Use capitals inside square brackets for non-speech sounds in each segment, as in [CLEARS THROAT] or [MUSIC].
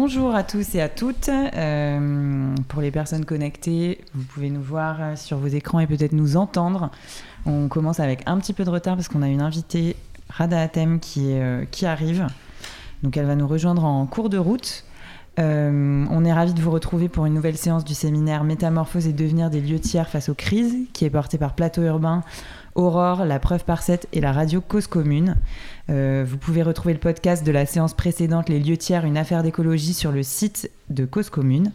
bonjour à tous et à toutes. Euh, pour les personnes connectées, vous pouvez nous voir sur vos écrans et peut-être nous entendre. On commence avec un petit peu de retard parce qu'on a une invitée, Rada Atem, qui, euh, qui arrive. Donc elle va nous rejoindre en cours de route. Euh, on est ravis de vous retrouver pour une nouvelle séance du séminaire Métamorphose et devenir des lieux tiers face aux crises, qui est porté par Plateau Urbain, Aurore, La Preuve par 7 et la radio Cause Commune. Euh, vous pouvez retrouver le podcast de la séance précédente Les lieux tiers, une affaire d'écologie sur le site de Cause Commune.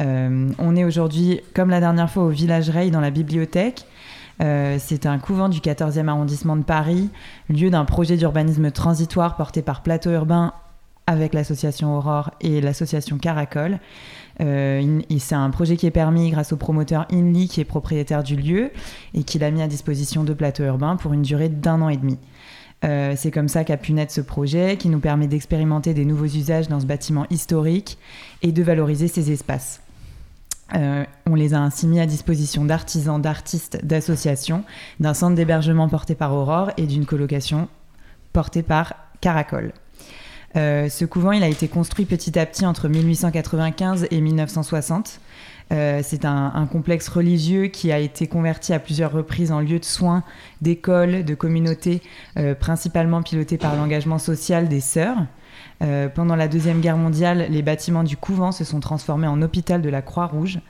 Euh, on est aujourd'hui, comme la dernière fois, au Village Rey dans la bibliothèque. c'est un couvent du 14e arrondissement de Paris, lieu d'un projet d'urbanisme transitoire porté par Plateau Urbain avec l'association Aurore et l'association Caracol. Euh, c'est un projet qui est permis grâce au promoteur Inly qui est propriétaire du lieu et qui l'a mis à disposition de plateaux urbains pour une durée d'un an et demi. Euh, c'est comme ça qu'a pu naître ce projet qui nous permet d'expérimenter des nouveaux usages dans ce bâtiment historique et de valoriser ces espaces. Euh, on les a ainsi mis à disposition d'artisans, d'artistes, d'associations, d'un centre d'hébergement porté par Aurore et d'une colocation portée par Caracol. Euh, ce couvent, il a été construit petit à petit entre 1895 et 1960. Euh, c'est un, complexe religieux qui a été converti à plusieurs reprises en lieu de soins, d'écoles, de communautés, euh, principalement piloté par l'engagement social des sœurs. pendant la Deuxième Guerre mondiale, les bâtiments du couvent se sont transformés en hôpital de la Croix-Rouge.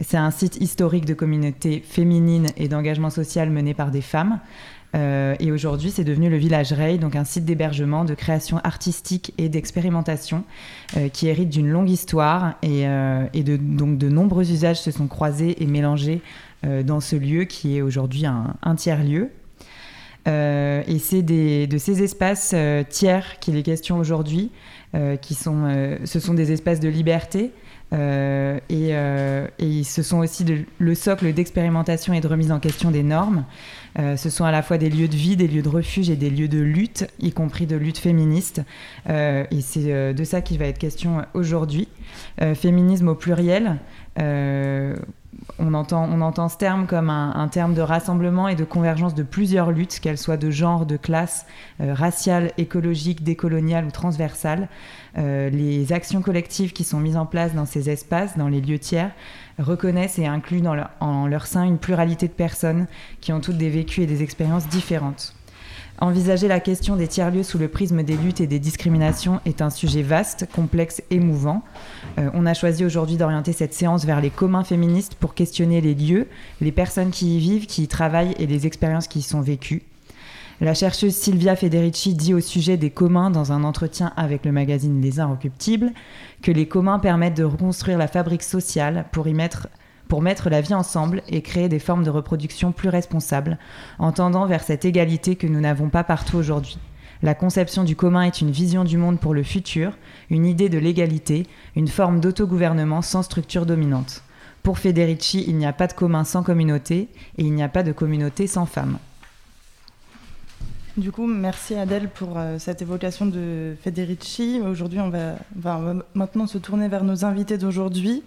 C'est un site historique de communautés féminines et d'engagement social mené par des femmes. Euh, et aujourd'hui, c'est devenu le Village Ray, donc un site d'hébergement, de création artistique et d'expérimentation euh, qui hérite d'une longue histoire et, euh, de, donc de nombreux usages se sont croisés et mélangés dans ce lieu qui est aujourd'hui un, tiers-lieu. et c'est de ces espaces tiers qu'il est question aujourd'hui, qui sont, ce sont des espaces de liberté, et, et, ce sont aussi le socle d'expérimentation et de remise en question des normes. Euh, ce sont à la fois des lieux de vie, des lieux de refuge et des lieux de lutte, y compris de lutte féministe. Euh, et c'est euh, de ça qu'il va être question aujourd'hui. féminisme au pluriel. On entend, on entend, ce terme comme un, terme de rassemblement et de convergence de plusieurs luttes, qu'elles soient de genre, de classe, raciale, écologique, décoloniale ou transversale. les actions collectives qui sont mises en place dans ces espaces, dans les lieux tiers, reconnaissent et incluent dans leur, en leur sein une pluralité de personnes qui ont toutes des vécus et des expériences différentes. Envisager la question des tiers-lieux sous le prisme des luttes et des discriminations est un sujet vaste, complexe et mouvant. Euh, on a choisi aujourd'hui d'orienter cette séance vers les communs féministes pour questionner les lieux, les personnes qui y vivent, qui y travaillent et les expériences qui y sont vécues. La chercheuse Sylvia Federici dit au sujet des communs dans un entretien avec le magazine Les Inrecuptibles que les communs permettent de reconstruire la fabrique sociale pour mettre mettre la vie ensemble et créer des formes de reproduction plus responsables, en tendant vers cette égalité que nous n'avons pas partout aujourd'hui. La conception du commun est une vision du monde pour le futur, une idée de l'égalité, une forme d'autogouvernement sans structure dominante. Pour Federici, il n'y a pas de commun sans communauté et il n'y a pas de communauté sans femmes. Du coup, merci Adèle pour euh, cette évocation de Federici. Aujourd'hui, on va, maintenant se tourner vers nos invités d'aujourd'hui,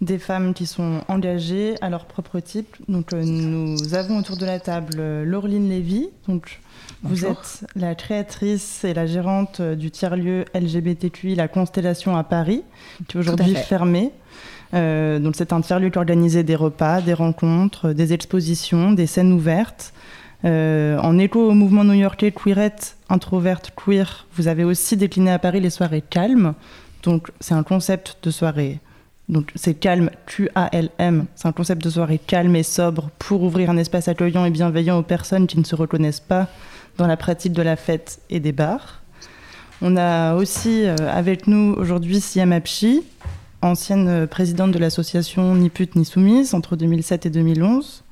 des femmes qui sont engagées à leur propre type. Donc, euh, nous avons autour de la table euh, Laureline Lévy. Donc, vous êtes la créatrice et la gérante du tiers-lieu LGBTQI La Constellation à Paris, qui est aujourd'hui fermé. donc, c'est un tiers-lieu qui organise des repas, des rencontres, des expositions, des scènes ouvertes. Euh, en écho au mouvement new-yorkais Queerette, introverte, queer, vous avez aussi décliné à Paris les soirées calmes. Donc, c'est un concept de soirée. Donc, c'est calme, Q-A-L-M. C'est un concept de soirée calme et sobre pour ouvrir un espace accueillant et bienveillant aux personnes qui ne se reconnaissent pas dans la pratique de la fête et des bars. On a aussi euh, avec nous aujourd'hui Siam Apchi, ancienne présidente de l'association Ni pute ni soumise entre 2007 et 2011.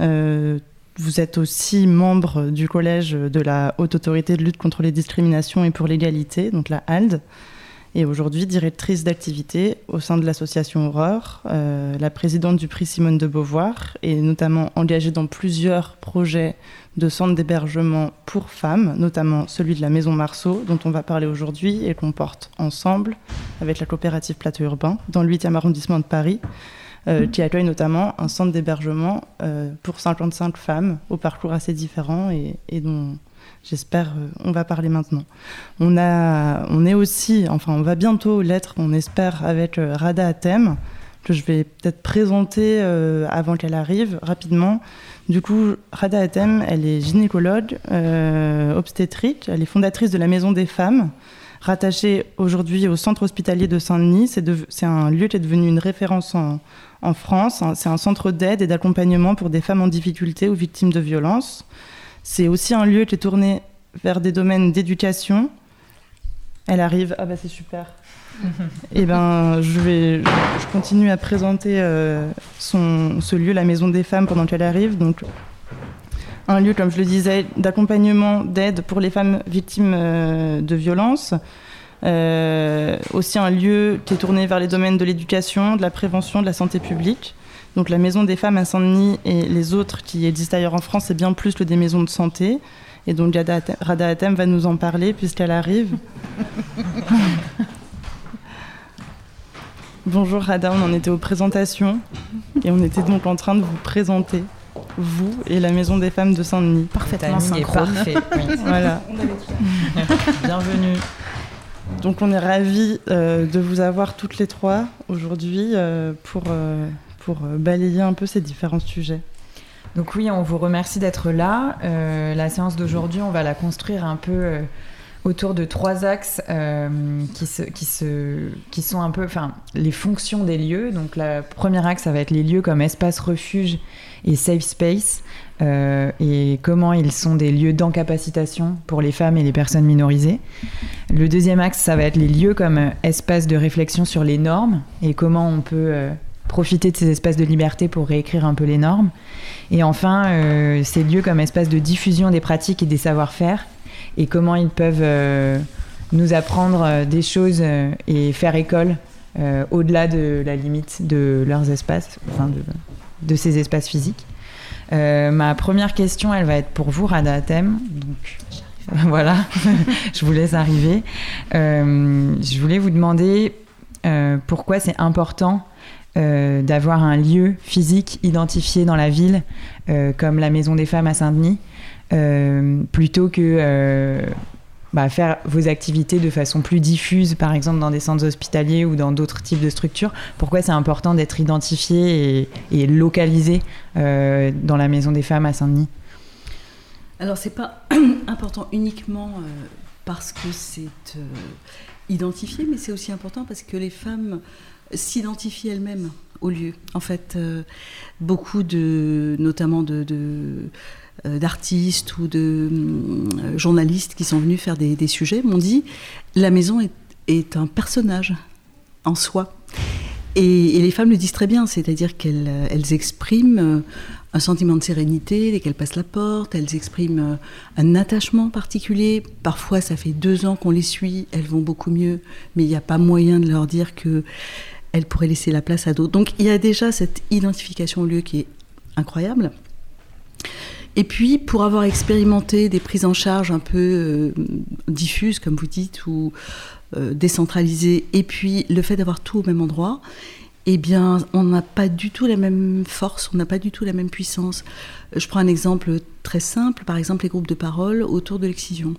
Euh, vous êtes aussi membre du collège de la Haute Autorité de lutte contre les discriminations et pour l'égalité, donc la HALD, et aujourd'hui directrice d'activité au sein de l'association Aurore, euh, la présidente du prix Simone de Beauvoir, et notamment engagée dans plusieurs projets de centres d'hébergement pour femmes, notamment celui de la Maison Marceau, dont on va parler aujourd'hui et qu'on porte ensemble avec la coopérative Plateau Urbain dans le 8e arrondissement de Paris qui accueille notamment un centre d'hébergement pour 55 femmes au parcours assez différent et, dont j'espère on va parler maintenant. On, a, on est aussi, enfin on va bientôt l'être, on espère, avec Rada Atem, que je vais peut-être présenter avant qu'elle arrive rapidement. Du coup, Rada Atem, elle est gynécologue, euh, obstétrique, elle est fondatrice de la Maison des Femmes, rattachée aujourd'hui au centre hospitalier de Saint-Denis. C'est un lieu qui est devenu une référence en, France. C'est un centre d'aide et d'accompagnement pour des femmes en difficulté ou victimes de violences. C'est aussi un lieu qui est tourné vers des domaines d'éducation. Elle arrive, ah bah c'est super. Et [LAUGHS] eh ben, je vais, je continue à présenter euh, son, ce lieu, la Maison des Femmes, pendant qu'elle arrive. Donc, un lieu, comme je le disais, d'accompagnement, d'aide pour les femmes victimes euh, de violences. Euh, aussi un lieu qui est tourné vers les domaines de l'éducation, de la prévention, de la santé publique. Donc la Maison des Femmes à Saint-Denis et les autres qui existent ailleurs en France, c'est bien plus que des maisons de santé. Et donc Rada Atem va nous en parler puisqu'elle arrive. [LAUGHS] Bonjour Rada, on en était aux présentations et on était donc en train de vous présenter vous et la Maison des Femmes de Saint-Denis. Parfaitement synchrone. Parfait, [LAUGHS] voilà. Bienvenue. Donc on est ravis euh, de vous avoir toutes les trois aujourd'hui euh, pour, euh, pour balayer un peu ces différents sujets. Donc oui, on vous remercie d'être là. la séance d'aujourd'hui, on va la construire un peu autour de trois axes euh, qui, se, qui, se, qui sont un peu enfin, les fonctions des lieux. Donc, le premier axe, ça va être les lieux comme espace refuge et safe space, euh, et comment ils sont des lieux d'encapacitation pour les femmes et les personnes minorisées. Le deuxième axe, ça va être les lieux comme espace de réflexion sur les normes et comment on peut euh, profiter de ces espaces de liberté pour réécrire un peu les normes. Et enfin, ces lieux comme espace de diffusion des pratiques et des savoir-faire et comment ils peuvent euh, nous apprendre euh, des choses euh, et faire école au-delà de la limite de leurs espaces, ces espaces physiques. ma première question, elle va être pour vous, Rada Atem. Donc, [LAUGHS] voilà, [LAUGHS] je vous laisse arriver. je voulais vous demander pourquoi c'est important d'avoir un lieu physique identifié dans la ville, comme la Maison des Femmes à Saint-Denis, euh, plutôt que euh, bah, faire vos activités de façon plus diffuse, par exemple dans des centres hospitaliers ou dans d'autres types de structures Pourquoi c'est important d'être identifié et, localisé euh, dans la Maison des Femmes à Saint-Denis? Alors c'est pas [CLEARS THROAT] important uniquement parce que c'est identifié, mais c'est aussi important parce que les femmes s'identifient elles-mêmes au lieu. En fait, beaucoup de, notamment de euh, d'artistes ou de euh, journalistes qui sont venus faire des, sujets m'ont dit la maison est, un personnage en soi. Et, les femmes le disent très bien, c'est-à-dire qu'elles elles expriment euh, un sentiment de sérénité dès qu'elles passent la porte, elles expriment un attachement particulier. Parfois, ça fait deux ans qu'on les suit, elles vont beaucoup mieux, mais il n'y a pas moyen de leur dire que elles pourraient laisser la place à d'autres. Donc il y a déjà cette identification au lieu qui est incroyable. Et puis, pour avoir expérimenté des prises en charge un peu euh, diffuses, comme vous dites, ou euh, décentralisées, et puis le fait d'avoir tout au même endroit, eh bien, on n'a pas du tout la même force, on n'a pas du tout la même puissance. Je prends un exemple très simple, par exemple les groupes de parole autour de l'excision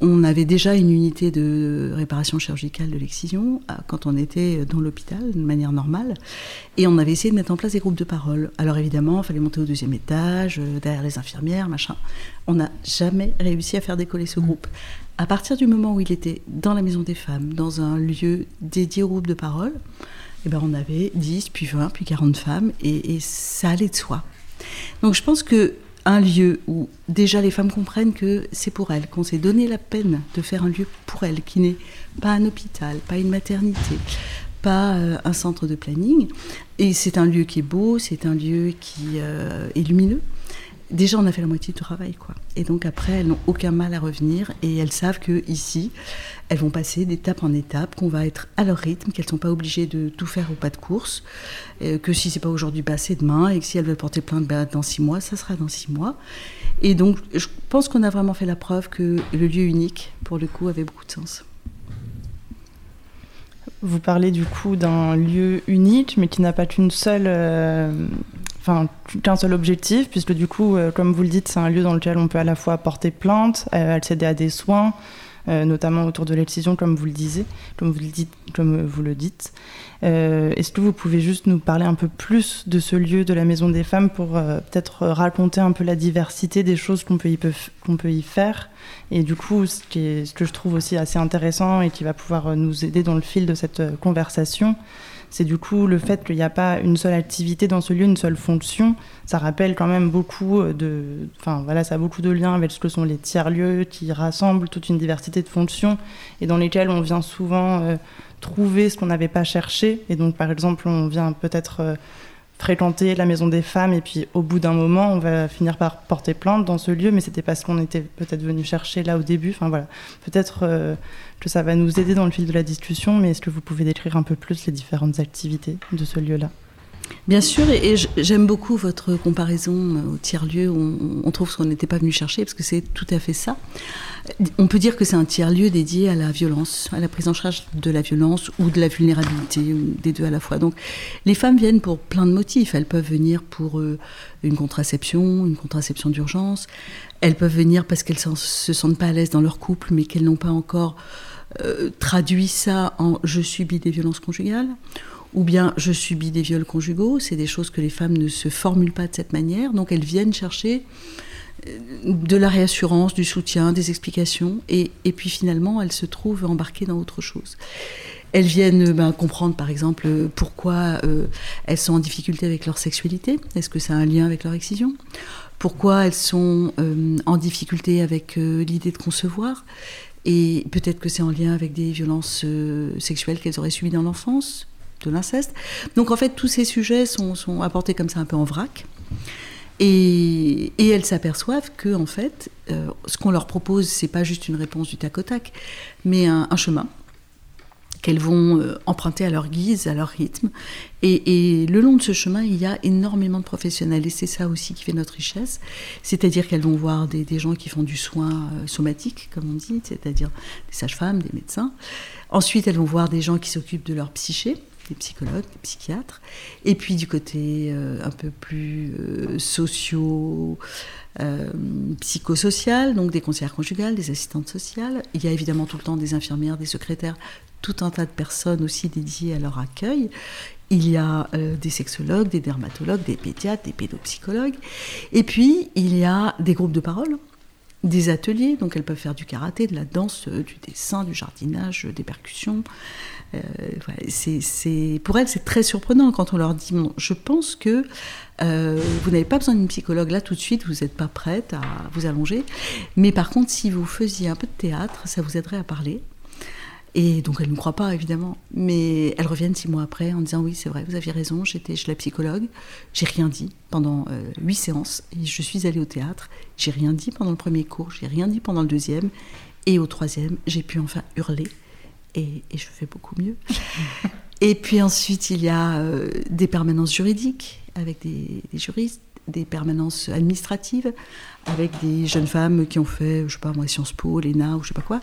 on avait déjà une unité de réparation chirurgicale de l'excision quand on était dans l'hôpital de manière normale. Et on avait essayé de mettre en place des groupes de parole. Alors évidemment, il fallait monter au deuxième étage, euh, derrière les infirmières, machin. On n'a jamais réussi à faire décoller ce groupe. À partir du moment où il était dans la maison des femmes, dans un lieu dédié au groupe de parole, eh ben on avait 10, puis 20, puis 40 femmes, et, et ça allait de soi. Donc je pense que un lieu où déjà les femmes comprennent que c'est pour elles, qu'on s'est donné la peine de faire un lieu pour elles, qui n'est pas un hôpital, pas une maternité, pas euh, un centre de planning. Et c'est un lieu qui est beau, c'est un lieu qui euh, est lumineux, déjà on a fait la moitié du travail quoi. Et donc après elles n'ont aucun mal à revenir et elles savent que ici elles vont passer d'étape en étape, qu'on va être à leur rythme, qu'elles sont pas obligées de tout faire au pas de course, euh, que si c'est pas aujourd'hui, bah, c'est demain et que si elles veulent porter plainte bah, dans six mois, ça sera dans six mois. Et donc je pense qu'on a vraiment fait la preuve que le lieu unique pour le coup avait beaucoup de sens. Vous parlez du coup d'un lieu unique, mais qui n'a pas qu'une seule, euh, enfin qu'un seul objectif, puisque du coup, euh, comme vous le dites, c'est un lieu dans lequel on peut à la fois porter plainte, euh, accéder à des soins, notamment autour de l'excision, comme vous le disiez, comme vous le dites. Est-ce que vous pouvez juste nous parler un peu plus de ce lieu de la Maison des Femmes pour peut-être raconter un peu la diversité des choses qu'on peut, y faire? Et du coup, ce, que je trouve aussi assez intéressant et qui va pouvoir nous aider dans le fil de cette euh, conversation, c'est du coup le fait qu'il n'y a pas une seule activité dans ce lieu, une seule fonction. Ça rappelle quand même beaucoup de. Enfin voilà, ça a beaucoup de liens avec ce que sont les tiers-lieux qui rassemblent toute une diversité de fonctions et dans lesquels on vient souvent euh, trouver ce qu'on n'avait pas cherché. Et donc, par exemple, on vient peut-être. Euh, fréquenter la maison des femmes et puis au bout d'un moment on va finir par porter plainte dans ce lieu mais c'était parce qu'on était peut-être venu chercher là au début. Enfin voilà. Peut-être euh, que ça va nous aider dans le fil de la discussion mais est-ce que vous pouvez décrire un peu plus les différentes activités de ce lieu là Bien sûr, et, j'aime beaucoup votre comparaison au tiers-lieu on, trouve ce qu'on n'était pas venu chercher, parce que c'est tout à fait ça. On peut dire que c'est un tiers-lieu dédié à la violence, à la prise en charge de la violence ou de la vulnérabilité, des deux à la fois. Donc les femmes viennent pour plein de motifs. Elles peuvent venir pour euh, une contraception, une contraception d'urgence. Elles peuvent venir parce qu'elles ne se sentent pas à l'aise dans leur couple, mais qu'elles n'ont pas encore euh, traduit ça en je subis des violences conjugales ou bien je subis des viols conjugaux. C'est des choses que les femmes ne se formulent pas de cette manière, donc elles viennent chercher euh, de la réassurance, du soutien, des explications, et, puis finalement elles se trouvent embarquées dans autre chose. Elles viennent ben, comprendre par exemple pourquoi euh, elles sont en difficulté avec leur sexualité, est-ce que ça a un lien avec leur excision? Pourquoi elles sont euh, en difficulté avec l'idée de concevoir? Et peut-être que c'est en lien avec des violences sexuelles qu'elles auraient subies dans l'enfance, de l'inceste. Donc en fait, tous ces sujets sont, apportés comme ça un peu en vrac. Et, elles s'aperçoivent que en fait, euh, ce qu'on leur propose, c'est pas juste une réponse du tac au tac, mais un, chemin qu'elles vont euh, emprunter à leur guise, à leur rythme. Et, le long de ce chemin, il y a énormément de professionnels. Et c'est ça aussi qui fait notre richesse. C'est-à-dire qu'elles vont voir des, des, gens qui font du soin euh, somatique, comme on dit, c'est-à-dire des sages-femmes, des médecins. Ensuite, elles vont voir des gens qui s'occupent de leur psyché, des psychologues, des psychiatres, et puis du côté euh, un peu plus euh, socio, euh, donc des conseillères conjugales, des assistantes sociales. Il y a évidemment tout le temps des infirmières, des secrétaires, tout un tas de personnes aussi dédiées à leur accueil. Il y a des sexologues, des dermatologues, des pédiatres, des pédopsychologues. Et puis, il y a des groupes de parole, des ateliers, donc elles peuvent faire du karaté, de la danse, du dessin, du jardinage, des percussions, euh, pour elles, c'est très surprenant quand on leur dit Je pense que euh, vous n'avez pas besoin d'une psychologue là tout de suite, vous n'êtes pas prête à vous allonger. Mais par contre, si vous faisiez un peu de théâtre, ça vous aiderait à parler. Et donc elles ne croient pas, évidemment. Mais elles reviennent six mois après en disant Oui, c'est vrai, vous aviez raison, j'étais chez la psychologue, j'ai rien dit pendant euh, huit séances. Et je suis allée au théâtre, j'ai rien dit pendant le premier cours, j'ai rien dit pendant le deuxième. Et au troisième, j'ai pu enfin hurler et, je fais beaucoup mieux. [LAUGHS] et puis ensuite, il y a euh, des permanences juridiques avec des, juristes, des permanences administratives avec des jeunes femmes qui ont fait, je sais pas moi, Sciences Po, l'ENA ou je sais pas quoi,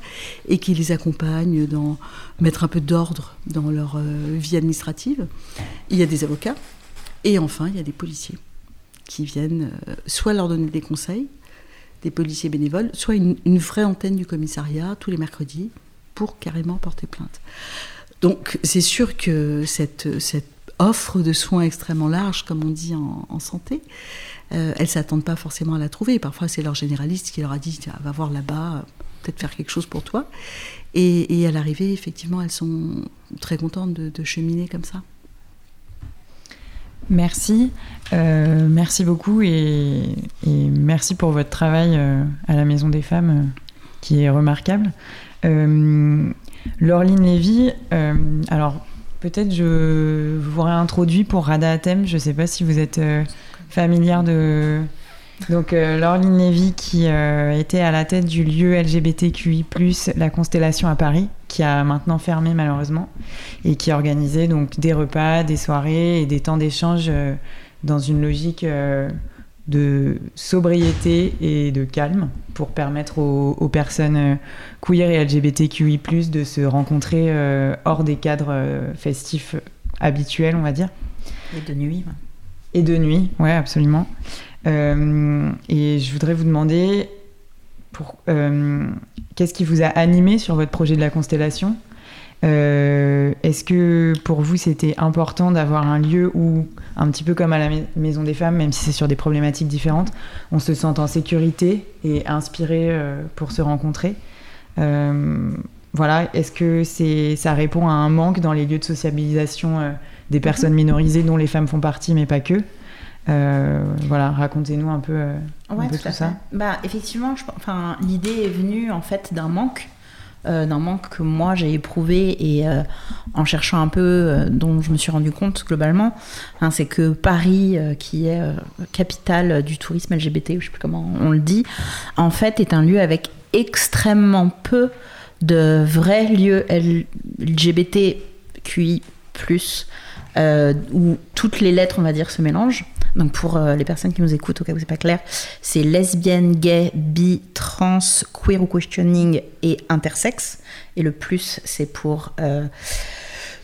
et qui les accompagnent dans mettre un peu d'ordre dans leur euh, vie administrative. Il y a des avocats et enfin il y a des policiers qui viennent euh, soit leur donner des conseils, des policiers bénévoles, soit une, vraie antenne du commissariat tous les mercredis pour carrément porter plainte. Donc c'est sûr que cette offre de soins extrêmement large, comme on dit en, santé, euh, elles ne s'attendent pas forcément à la trouver. Parfois, c'est leur généraliste qui leur a dit va voir là-bas, peut-être faire quelque chose pour toi. Et, à l'arrivée, effectivement, elles sont très contentes de, cheminer comme ça. Merci, euh, merci beaucoup et, merci pour votre travail euh, à la Maison des Femmes qui est remarquable. Euh, Laureline Lévy, alors peut-être je vous réintroduis pour Rada Atem. Je ne sais pas si vous êtes euh, familière de. Donc, Laureline Lévy, qui était à la tête du lieu LGBTQI, la Constellation à Paris, qui a maintenant fermé malheureusement, et qui organisait donc des repas, des soirées et des temps d'échange dans une logique de sobriété et de calme pour permettre aux, personnes euh, queer et LGBTQI+, de se rencontrer euh, hors des cadres euh, festifs habituels, on va dire. Et de nuit. Et de nuit, ouais, absolument. et je voudrais vous demander, qu'est-ce qui vous a animé sur votre projet de la constellation? Euh, est-ce que pour vous c'était important d'avoir un lieu où, un petit peu comme à la Maison des Femmes, même si c'est sur des problématiques différentes, on se sente en sécurité et inspiré euh, pour se rencontrer? Euh, Voilà, est-ce que c'est, ça répond à un manque dans les lieux de sociabilisation des mhm. personnes minorisées dont les femmes font partie, mais pas que? Voilà, racontez-nous un peu, tout, ça. Bah, effectivement, je, enfin, l'idée est venue en fait d'un manque euh, d'un manque que moi j'ai éprouvé et euh, en cherchant un peu, euh, dont je me suis rendu compte globalement, hein, c'est que Paris, qui est capitale du tourisme LGBT, je sais plus comment on le dit, en fait est un lieu avec extrêmement peu de vrais lieux LGBTQI+, où toutes les lettres, on va dire, se mélangent. Donc pour euh, les personnes qui nous écoutent, au cas où c'est pas clair, c'est lesbienne, gay, bi, trans, queer ou questioning et intersexe. Et le plus, c'est pour euh,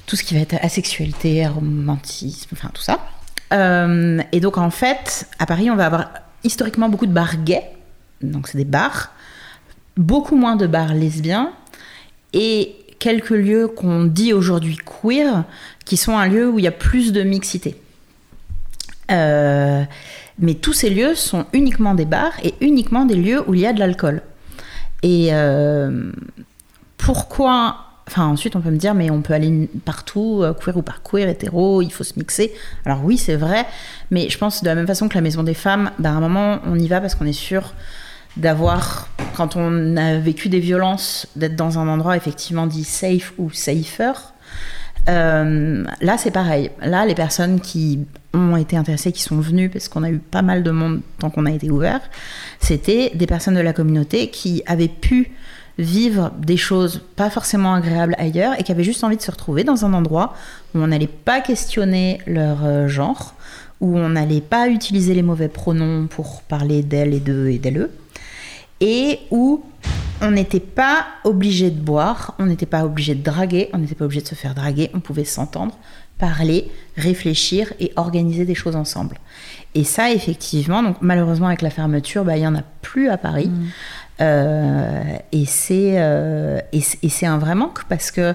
tout ce qui va être asexualité, romantisme, enfin tout ça. Euh, et donc en fait, à Paris, on va avoir historiquement beaucoup de bars gays. Donc c'est des bars. Beaucoup moins de bars lesbiens. Et quelques lieux qu'on dit aujourd'hui queer, qui sont un lieu où il y a plus de mixité. Euh, mais tous ces lieux sont uniquement des bars et uniquement des lieux où il y a de l'alcool. Et euh, pourquoi Enfin, ensuite, on peut me dire, mais on peut aller partout, euh, queer ou par queer, hétéro, il faut se mixer. Alors oui, c'est vrai, mais je pense de la même façon que la Maison des Femmes, ben, à un moment, on y va parce qu'on est sûr d'avoir, quand on a vécu des violences, d'être dans un endroit effectivement dit safe ou safer. Euh, là, c'est pareil. Là, les personnes qui ont été intéressées, qui sont venues, parce qu'on a eu pas mal de monde tant qu'on a été ouvert, c'était des personnes de la communauté qui avaient pu vivre des choses pas forcément agréables ailleurs et qui avaient juste envie de se retrouver dans un endroit où on n'allait pas questionner leur euh, genre, où on n'allait pas utiliser les mauvais pronoms pour parler d'elle et d'eux et d'elle, et où on n'était pas obligé de boire, on n'était pas obligé de draguer, on n'était pas obligé de se faire draguer, on pouvait s'entendre, parler, réfléchir et organiser des choses ensemble. Et ça, effectivement, donc malheureusement avec la fermeture, bah, il n'y en a plus à Paris. Mmh. Euh, et c'est euh, et, c'est un vrai manque parce que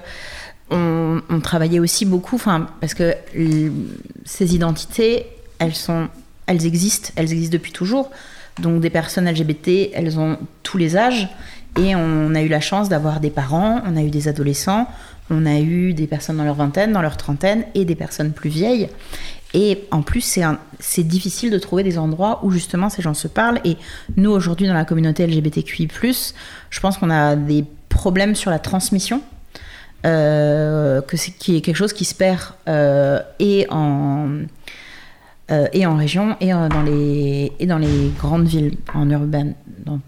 on, travaillait aussi beaucoup, enfin parce que ces identités, elles sont, elles existent, elles existent depuis toujours. Donc des personnes LGBT, elles ont tous les âges et on a eu la chance d'avoir des parents, on a eu des adolescents, on a eu des personnes dans leur vingtaine, dans leur trentaine et des personnes plus vieilles. Et en plus, c'est difficile de trouver des endroits où justement ces gens se parlent. Et nous, aujourd'hui, dans la communauté LGBTQI, je pense qu'on a des problèmes sur la transmission. Euh, que c'est qui est quelque chose qui se perd euh, et en euh, et en région et dans les grandes villes en urbaine dans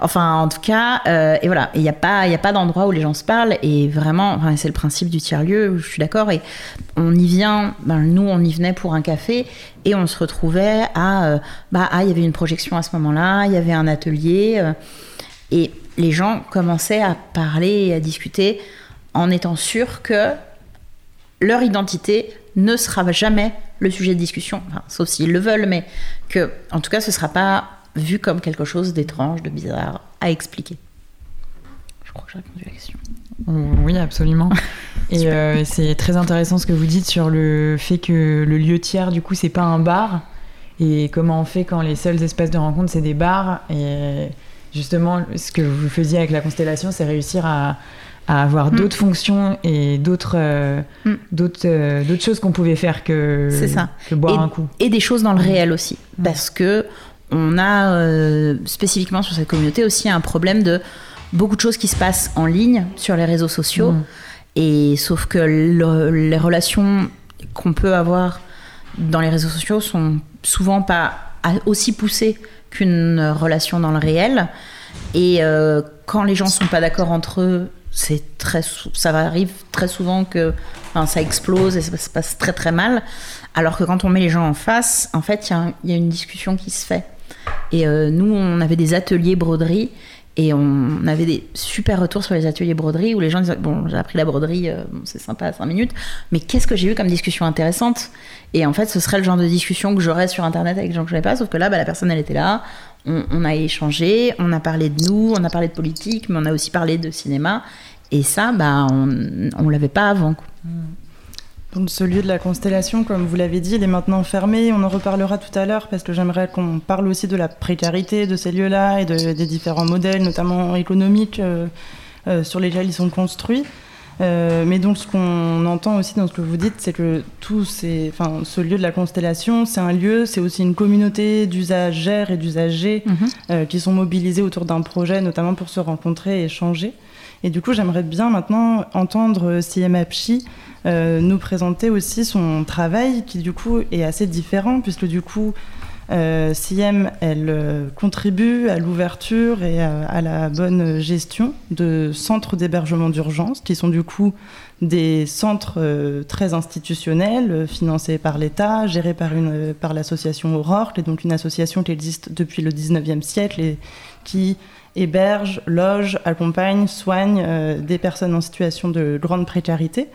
Enfin, en tout cas, euh, et voilà, il n'y a pas, pas d'endroit où les gens se parlent et vraiment, enfin, c'est le principe du tiers lieu. Je suis d'accord et on y vient. Ben, nous, on y venait pour un café et on se retrouvait à, euh, bah, ah, il y avait une projection à ce moment-là, il y avait un atelier euh, et les gens commençaient à parler et à discuter en étant sûrs que leur identité ne sera jamais le sujet de discussion, sauf s'ils le veulent, mais que, en tout cas, ce ne sera pas vu comme quelque chose d'étrange, de bizarre à expliquer. Je crois que j'ai répondu à la question. Oui, absolument. [LAUGHS] Et euh, c'est très intéressant ce que vous dites sur le fait que le lieu tiers, du coup, c'est pas un bar. Et comment on fait quand les seuls espaces de rencontre, c'est des bars. Et justement, ce que vous faisiez avec la constellation, c'est réussir à, avoir mm. d'autres fonctions et d'autres euh, mm. euh, d'autres choses qu'on pouvait faire que, ça. que boire un coup. Et des choses dans le réel aussi. Mm. Parce que on a euh, spécifiquement sur cette communauté aussi un problème de beaucoup de choses qui se passent en ligne sur les réseaux sociaux. Mm. Et sauf que les relations qu'on peut avoir dans les réseaux sociaux sont souvent pas aussi poussées qu'une relation dans le réel. Et euh, quand les gens sont pas d'accord entre eux c'est très, ça arrive très souvent que ça explose et ça se passe très très mal. Alors que quand on met les gens en face, en fait, il y, a une discussion qui se fait. Et euh, nous, on avait des ateliers broderie et on avait des super retours sur les ateliers broderie où les gens disaient Bon, j'ai appris la broderie, euh, c'est sympa, 5 minutes, mais qu'est-ce que j'ai eu comme discussion intéressante? Et en fait, ce serait le genre de discussion que j'aurais sur internet avec des gens que je connais pas, sauf que là, bah, la personne, elle était là, on, a échangé, on a parlé de nous, on a parlé de politique, mais on a aussi parlé de cinéma. Et ça, bah, on ne l'avait pas avant. Donc, ce lieu de la constellation, comme vous l'avez dit, il est maintenant fermé. On en reparlera tout à l'heure parce que j'aimerais qu'on parle aussi de la précarité de ces lieux-là et des différents modèles, notamment économiques, euh, euh, sur lesquels ils sont construits. Euh, mais donc, ce qu'on entend aussi dans ce que vous dites, c'est que tout ces, enfin, ce lieu de la constellation, c'est un lieu, c'est aussi une communauté d'usagères et d'usagers mhm. qui sont mobilisés autour d'un projet, notamment pour se rencontrer et échanger. Et du coup, j'aimerais bien maintenant entendre Siem Apchi euh, nous présenter aussi son travail, qui du coup est assez différent, puisque du coup, euh, elle euh, contribue à l'ouverture et à, la bonne gestion de centres d'hébergement d'urgence, qui sont du coup des centres très institutionnels, financés par l'État, gérés par, une, par l'association Aurore, qui est donc une association qui existe depuis le 19e siècle et qui héberge, loge, accompagne, soigne euh, des personnes en situation de grande précarité.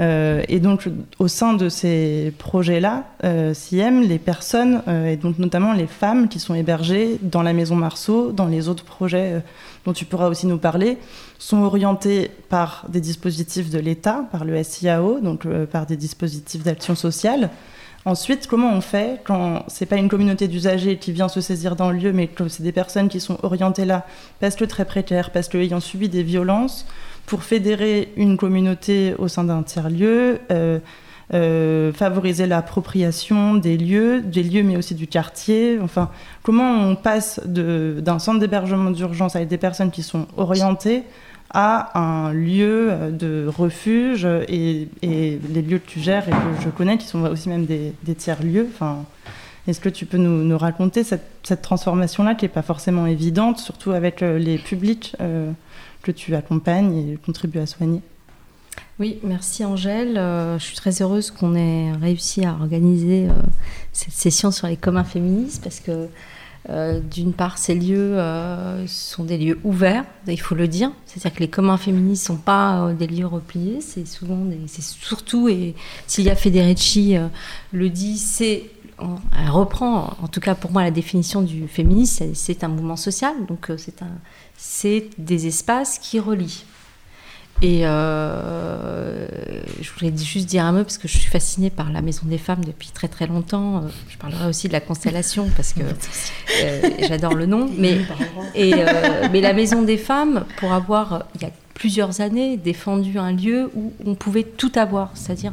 Euh, et donc, au sein de ces projets-là, euh, CIEM, les personnes, et donc notamment les femmes qui sont hébergées dans la Maison Marceau, dans les autres projets dont tu pourras aussi nous parler, sont orientées par des dispositifs de l'État, par le SIAO, donc par des dispositifs d'action sociale, Ensuite, comment on fait quand c'est pas une communauté d'usagers qui vient se saisir dans le lieu, mais que c'est des personnes qui sont orientées là parce que très précaires, parce qu'ayant subi des violences, pour fédérer une communauté au sein d'un tiers-lieu, euh, euh, favoriser l'appropriation des lieux, des lieux mais aussi du quartier. Enfin, comment on passe d'un centre d'hébergement d'urgence avec des personnes qui sont orientées à un lieu de refuge et, les lieux que tu gères et que je connais, qui sont aussi même des, tiers-lieux. Enfin, Est-ce que tu peux nous, raconter cette, transformation-là qui n'est pas forcément évidente, surtout avec euh, les publics euh, que tu accompagnes et contribues à soigner? Oui, merci Angèle. Euh, je suis très heureuse qu'on ait réussi à organiser cette session sur les communs féministes parce que euh, d'une part, ces lieux euh, sont des lieux ouverts, il faut le dire. C'est-à-dire que les communs féministes ne sont pas euh, des lieux repliés, c'est souvent, c'est surtout, et Silvia Federici le dit, c'est, elle reprend, en tout cas pour moi, la définition du féminisme, c'est un mouvement social, donc c'est des espaces qui relient. Et euh, je voulais juste dire un mot parce que je suis fascinée par la Maison des Femmes depuis très très longtemps. Euh, je parlerai aussi de la constellation parce que [LAUGHS] euh, j'adore le nom. Mais, et, mais la Maison des Femmes, pour avoir, il y a plusieurs années, défendu un lieu où on pouvait tout avoir, c'est-à-dire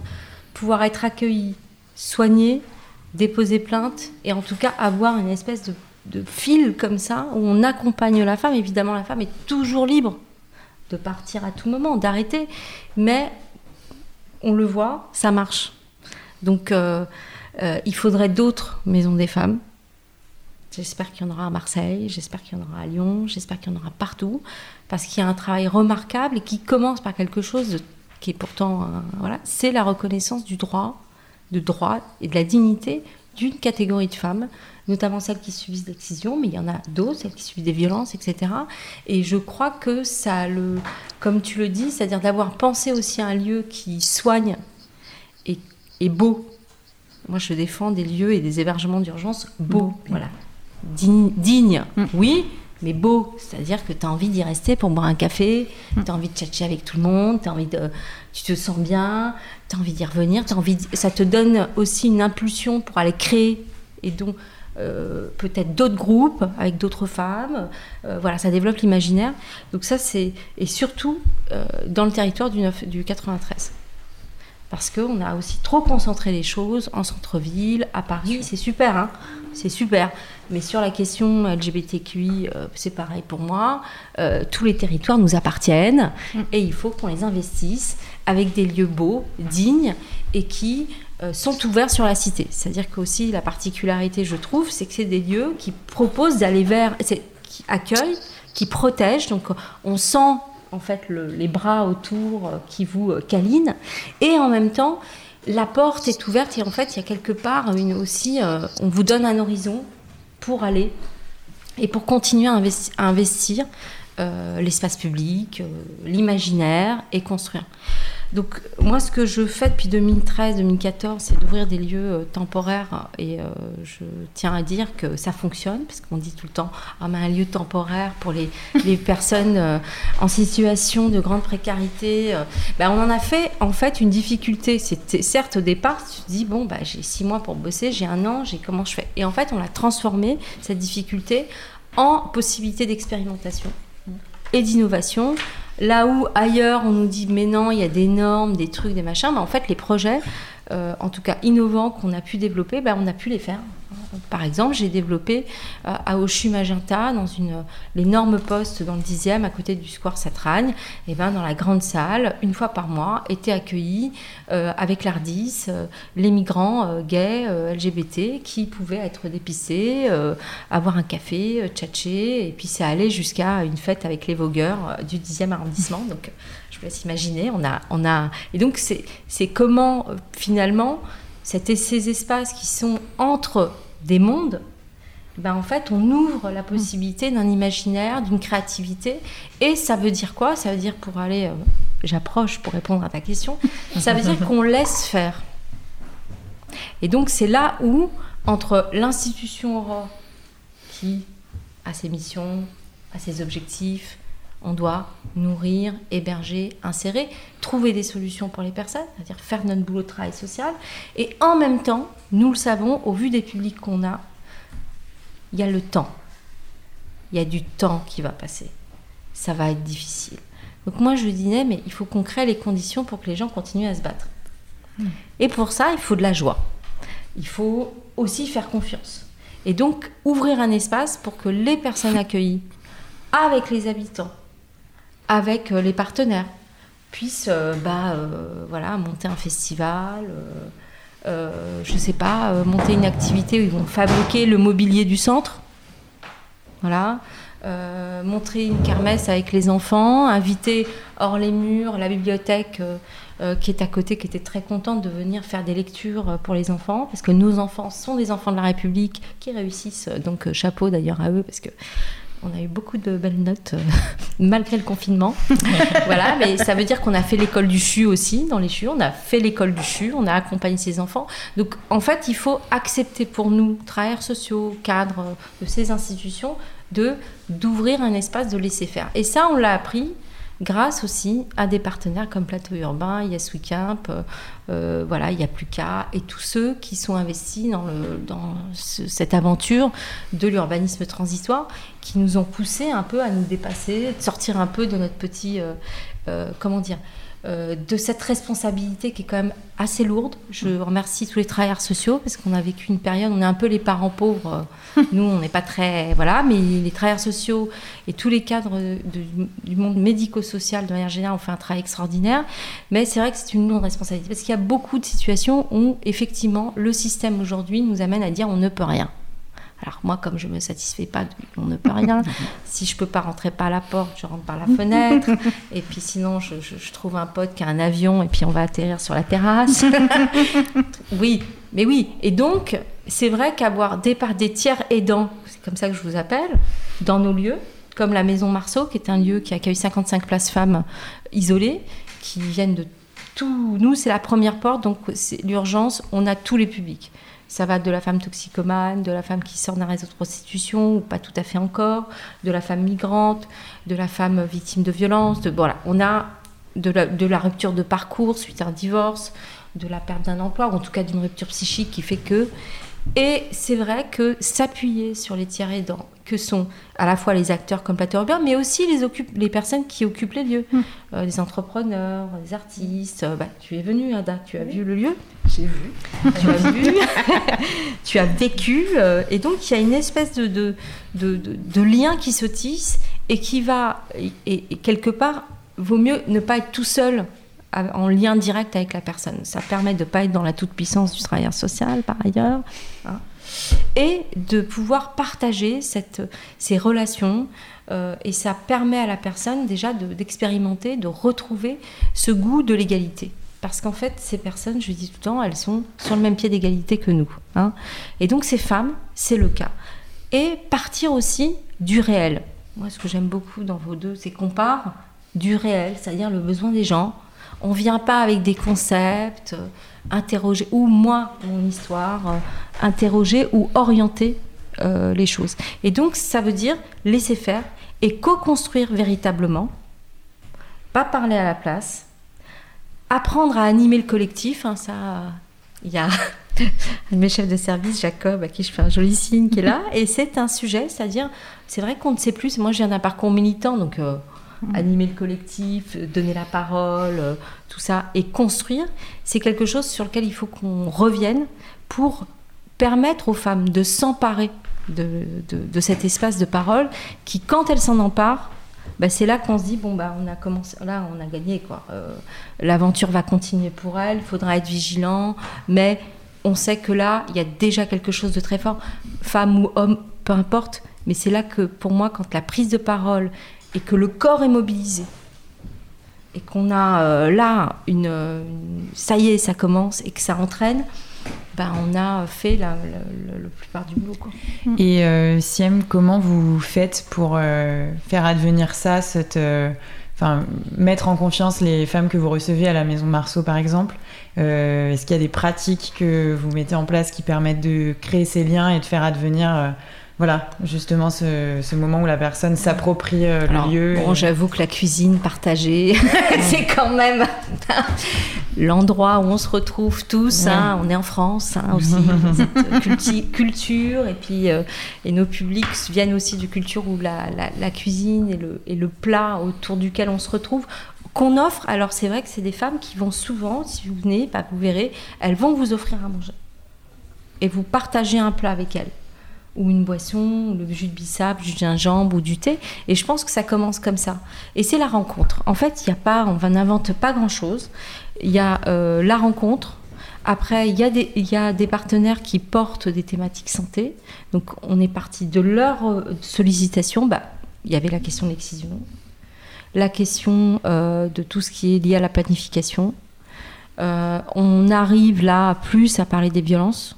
pouvoir être accueilli, soigné, déposer plainte et en tout cas avoir une espèce de, de fil comme ça où on accompagne la femme. Évidemment, la femme est toujours libre de partir à tout moment, d'arrêter. Mais on le voit, ça marche. Donc euh, euh, il faudrait d'autres maisons des femmes. J'espère qu'il y en aura à Marseille, j'espère qu'il y en aura à Lyon, j'espère qu'il y en aura partout, parce qu'il y a un travail remarquable et qui commence par quelque chose qui est pourtant, voilà, c'est la reconnaissance du droit, de droit et de la dignité d'une catégorie de femmes notamment celles qui subissent l'excision, mais il y en a d'autres, celles qui subissent des violences, etc. Et je crois que ça, le, comme tu le dis, c'est-à-dire d'avoir pensé aussi à un lieu qui soigne et, et beau. Moi, je défends des lieux et des hébergements d'urgence beaux, voilà. Digne, mm. oui, mais beau. C'est-à-dire que tu as envie d'y rester pour boire un café, mm. tu as envie de tchatcher avec tout le monde, as envie de, tu te sens bien, tu as envie d'y revenir, as envie ça te donne aussi une impulsion pour aller créer. Et donc, euh, peut-être d'autres groupes avec d'autres femmes. Euh, voilà, ça développe l'imaginaire. Donc ça, c'est et surtout euh, dans le territoire du, 9, du 93. Parce qu'on a aussi trop concentré les choses en centre-ville, à Paris, c'est super, hein c'est super. Mais sur la question LGBTQI, c'est pareil pour moi. tous les territoires nous appartiennent mm. et il faut qu'on les investisse avec des lieux beaux, dignes et qui euh, sont ouverts sur la cité. C'est-à-dire qu'aussi la particularité, je trouve, c'est que c'est des lieux qui proposent d'aller vers, qui accueillent, qui protègent. Donc on sent en fait les bras autour qui vous câlinent, et en même temps la porte est ouverte et en fait il y a quelque part une aussi, on vous donne un horizon pour aller et pour continuer à, investir l'espace public, l'imaginaire et construire. Donc moi, ce que je fais depuis 2013-2014, c'est d'ouvrir des lieux euh, temporaires. Et euh, je tiens à dire que ça fonctionne, parce qu'on dit tout le temps, ah mais un lieu temporaire pour les, [LAUGHS] personnes euh, en situation de grande précarité, ben, on en a fait en fait une difficulté. C'était certes au départ, tu te dis, bon, bah, j'ai six mois pour bosser, j'ai un an, j'ai comment je fais? Et en fait, on a transformé, cette difficulté, en possibilité d'expérimentation et d'innovation Là où ailleurs on nous dit mais non, il y a des normes, des trucs, des machins, mais en fait les projets, euh, en tout cas innovants qu'on a pu développer, ben, on a pu les faire. Par exemple, j'ai développé euh, à Ochu Magenta, dans une, l'énorme poste dans le 10e, à côté du Square Satragne, et ben, dans la grande salle, une fois par mois, étaient accueillis euh, avec l'ARDIS euh, les migrants gays, LGBT, qui pouvaient être dépistés, avoir un café, tchatcher, et puis ça allait jusqu'à une fête avec les vogueurs du 10e arrondissement. Donc, je vous laisse imaginer, on a, on a... Et donc, c'est, c'est comment, finalement, ces espaces qui sont entre des mondes, ben en fait, on ouvre la possibilité d'un imaginaire, d'une créativité. Et ça veut dire quoi? Ça veut dire, pour aller, euh, j'approche pour répondre à ta question, ça veut dire qu'on laisse faire. Et donc, c'est là où, entre l'institution Aurore, qui a ses missions, a ses objectifs, on doit nourrir, héberger, insérer, trouver des solutions pour les personnes, c'est-à-dire faire notre boulot de travail social. Et en même temps, nous le savons, au vu des publics qu'on a, il y a le temps. Il y a du temps qui va passer. Ça va être difficile. Donc moi, je disais, mais il faut qu'on crée les conditions pour que les gens continuent à se battre. Hmm. Et pour ça, il faut de la joie. Il faut aussi faire confiance. Et donc, ouvrir un espace pour que les personnes accueillies, avec les habitants, avec euh, les partenaires, puissent euh, bah, euh, voilà, monter un festival, je ne sais pas, monter une activité où ils vont fabriquer le mobilier du centre. Voilà. montrer une kermesse avec les enfants, inviter hors les murs la bibliothèque qui est à côté, qui était très contente de venir faire des lectures pour les enfants, parce que nos enfants sont des enfants de la République qui réussissent, donc chapeau d'ailleurs à eux, parce que on a eu beaucoup de belles notes euh, [LAUGHS] malgré le confinement. [LAUGHS] voilà, mais ça veut dire qu'on a fait l'école du CHU aussi dans les CHU. On a fait l'école du CHU, on a accompagné ses enfants. Donc en fait, il faut accepter pour nous, travailleurs sociaux, cadres de ces institutions, de d'ouvrir un espace de laisser faire. Et ça, on l'a appris grâce aussi à des partenaires comme Plateau Urbain, Yes Weekend, euh, voilà, il n'y a plus qu'à, et tous ceux qui sont investis dans, cette aventure de l'urbanisme transitoire, qui nous ont poussé un peu à nous dépasser, de sortir un peu de notre petit, euh, euh, comment dire, euh, de cette responsabilité qui est quand même assez lourde. Je remercie tous les travailleurs sociaux parce qu'on a vécu une période, on est un peu les parents pauvres. [LAUGHS] Nous, on n'est pas très. Voilà, mais les travailleurs sociaux et tous les cadres du monde médico-social de manière générale ont fait un travail extraordinaire. Mais c'est vrai que c'est une lourde responsabilité parce qu'il y a beaucoup de situations où, effectivement, le système aujourd'hui nous amène à dire on ne peut rien. Alors moi, comme je me satisfais pas, on ne peut rien. [LAUGHS] si je peux pas rentrer par la porte, je rentre par la fenêtre. Et puis sinon, je, trouve un pote qui a un avion et puis on va atterrir sur la terrasse. [LAUGHS] oui, mais oui. Et donc, c'est vrai qu'avoir des par des tiers aidants, c'est comme ça que je vous appelle, dans nos lieux, comme la Maison Marceau, qui est un lieu qui accueille 55 places femmes isolées, qui viennent de tout. Nous, c'est la première porte, donc c'est l'urgence. On a tous les publics. Ça va de la femme toxicomane, de la femme qui sort d'un réseau de prostitution, ou pas tout à fait encore, de la femme migrante, de la femme victime de violence. Voilà, on a de la, de la rupture de parcours suite à un divorce, de la perte d'un emploi, ou en tout cas d'une rupture psychique qui fait que. Et c'est vrai que s'appuyer sur les tiers aidants, que sont à la fois les acteurs comme Plateau Urbain, mais aussi les, les personnes qui occupent les lieux, mmh. euh, les entrepreneurs, les artistes. Euh, bah, tu es venu, Ada, tu as vu le lieu J'ai vu. tu as vu, [LAUGHS] tu as vécu. Euh, et donc, il y a une espèce de, de, de, de, lien qui se tisse et qui va, et, quelque part, vaut mieux ne pas être tout seul en lien direct avec la personne. Ça permet de ne pas être dans la toute-puissance du travailleur social, par ailleurs. Hein. Et de pouvoir partager ces relations. euh, et ça permet à la personne déjà de- d'expérimenter, de, retrouver ce goût de l'égalité. Parce qu'en fait, ces personnes, je dis tout le temps, elles sont sur le même pied d'égalité que nous. hein. Et donc ces femmes, c'est le cas. Et partir aussi du réel. Moi, ce que j'aime beaucoup dans vos deux, c'est qu'on part du réel, c'est-à-dire le besoin des gens. On vient pas avec des concepts, euh, interroger, ou moi, mon histoire, euh, interroger ou orienter euh, les choses. Et donc, ça veut dire laisser faire et co-construire véritablement, pas parler à la place, apprendre à animer le collectif. hein, ça, il y a [LAUGHS] un de mes chefs de service, Jacob, à qui je fais un joli signe, qui est là, et c'est un sujet, c'est-à-dire, c'est vrai qu'on ne sait plus. Moi, je viens d'un parcours militant, donc animer le collectif, euh, donner la parole, euh, tout ça, et construire, c'est quelque chose sur lequel il faut qu'on revienne pour permettre aux femmes de s'emparer de cet espace de parole qui, quand elles s'en emparent, bah, c'est là qu'on se dit bon bah on a commencé là on a gagné quoi. Euh, l'aventure va continuer pour elles il faudra être vigilant mais on sait que là il y a déjà quelque chose de très fort femme ou homme peu importe mais c'est là que pour moi quand la prise de parole et que le corps est mobilisé. Et qu'on a euh, là une, une- ça y est ça commence et que ça entraîne bah, on a fait la, la- la- la plupart du boulot quoi. Et euh, Siem, comment vous faites pour euh, faire advenir ça, cette, euh, enfin, mettre en confiance les femmes que vous recevez à la maison Marceau, par exemple? Euh, Est-ce qu'il y a des pratiques que vous mettez en place qui permettent de créer ces liens et de faire advenir, euh, voilà, justement ce, ce moment où la personne s'approprie euh, le lieu bon, et- j'avoue que la cuisine partagée, [LAUGHS] c'est quand même [LAUGHS] l'endroit où on se retrouve tous. hein. On est en France hein, aussi, [LAUGHS] cette culti- culture. Et puis, euh, et nos publics viennent aussi de culture où la, la- la cuisine et le, et le plat autour duquel on se retrouve qu'on offre. Alors, c'est vrai que c'est des femmes qui vont souvent, si vous venez, bah, vous verrez, elles vont vous offrir à manger. Et vous partagez un plat avec elles ou une boisson, le jus de bissap, du gingembre ou du thé. Et je pense que ça commence comme ça. Et c'est la rencontre. En fait, il y a pas, on n'invente pas grand-chose. Il y a euh, la rencontre. Après, il y, a des, partenaires qui portent des thématiques santé. Donc, on est parti de leur euh, sollicitation. Bah, il y avait la question de l'excision, la question euh, de tout ce qui est lié à la planification. On arrive là plus à parler des violences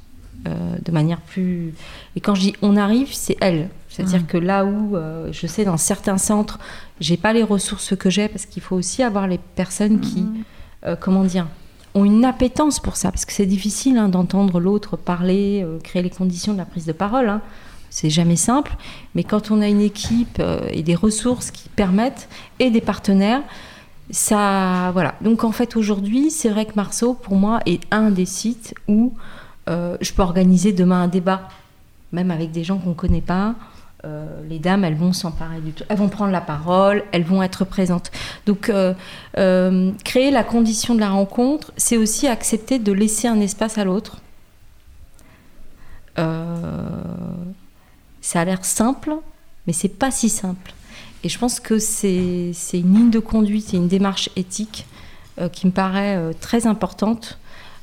de manière plus. Et quand je dis on arrive, c'est elle. C'est-à-dire que là où euh, je sais dans certains centres, j'ai pas les ressources que j'ai parce qu'il faut aussi avoir les personnes qui, euh, comment dire, ont une appétence pour ça parce que c'est difficile hein, d'entendre l'autre parler, euh, créer les conditions de la prise de parole. hein. C'est jamais simple, mais quand on a une équipe euh, et des ressources qui permettent et des partenaires, ça, voilà. Donc en fait aujourd'hui, c'est vrai que Marceau pour moi est un des sites où euh, je peux organiser demain un débat, même avec des gens qu'on ne connaît pas. Euh, les dames, elles vont s'emparer du tout. Elles vont prendre la parole, elles vont être présentes. Donc, euh, créer la condition de la rencontre, c'est aussi accepter de laisser un espace à l'autre. Ça a l'air simple, mais c'est pas si simple. Et je pense que c'est une ligne de conduite et une démarche éthique qui me paraît très importante.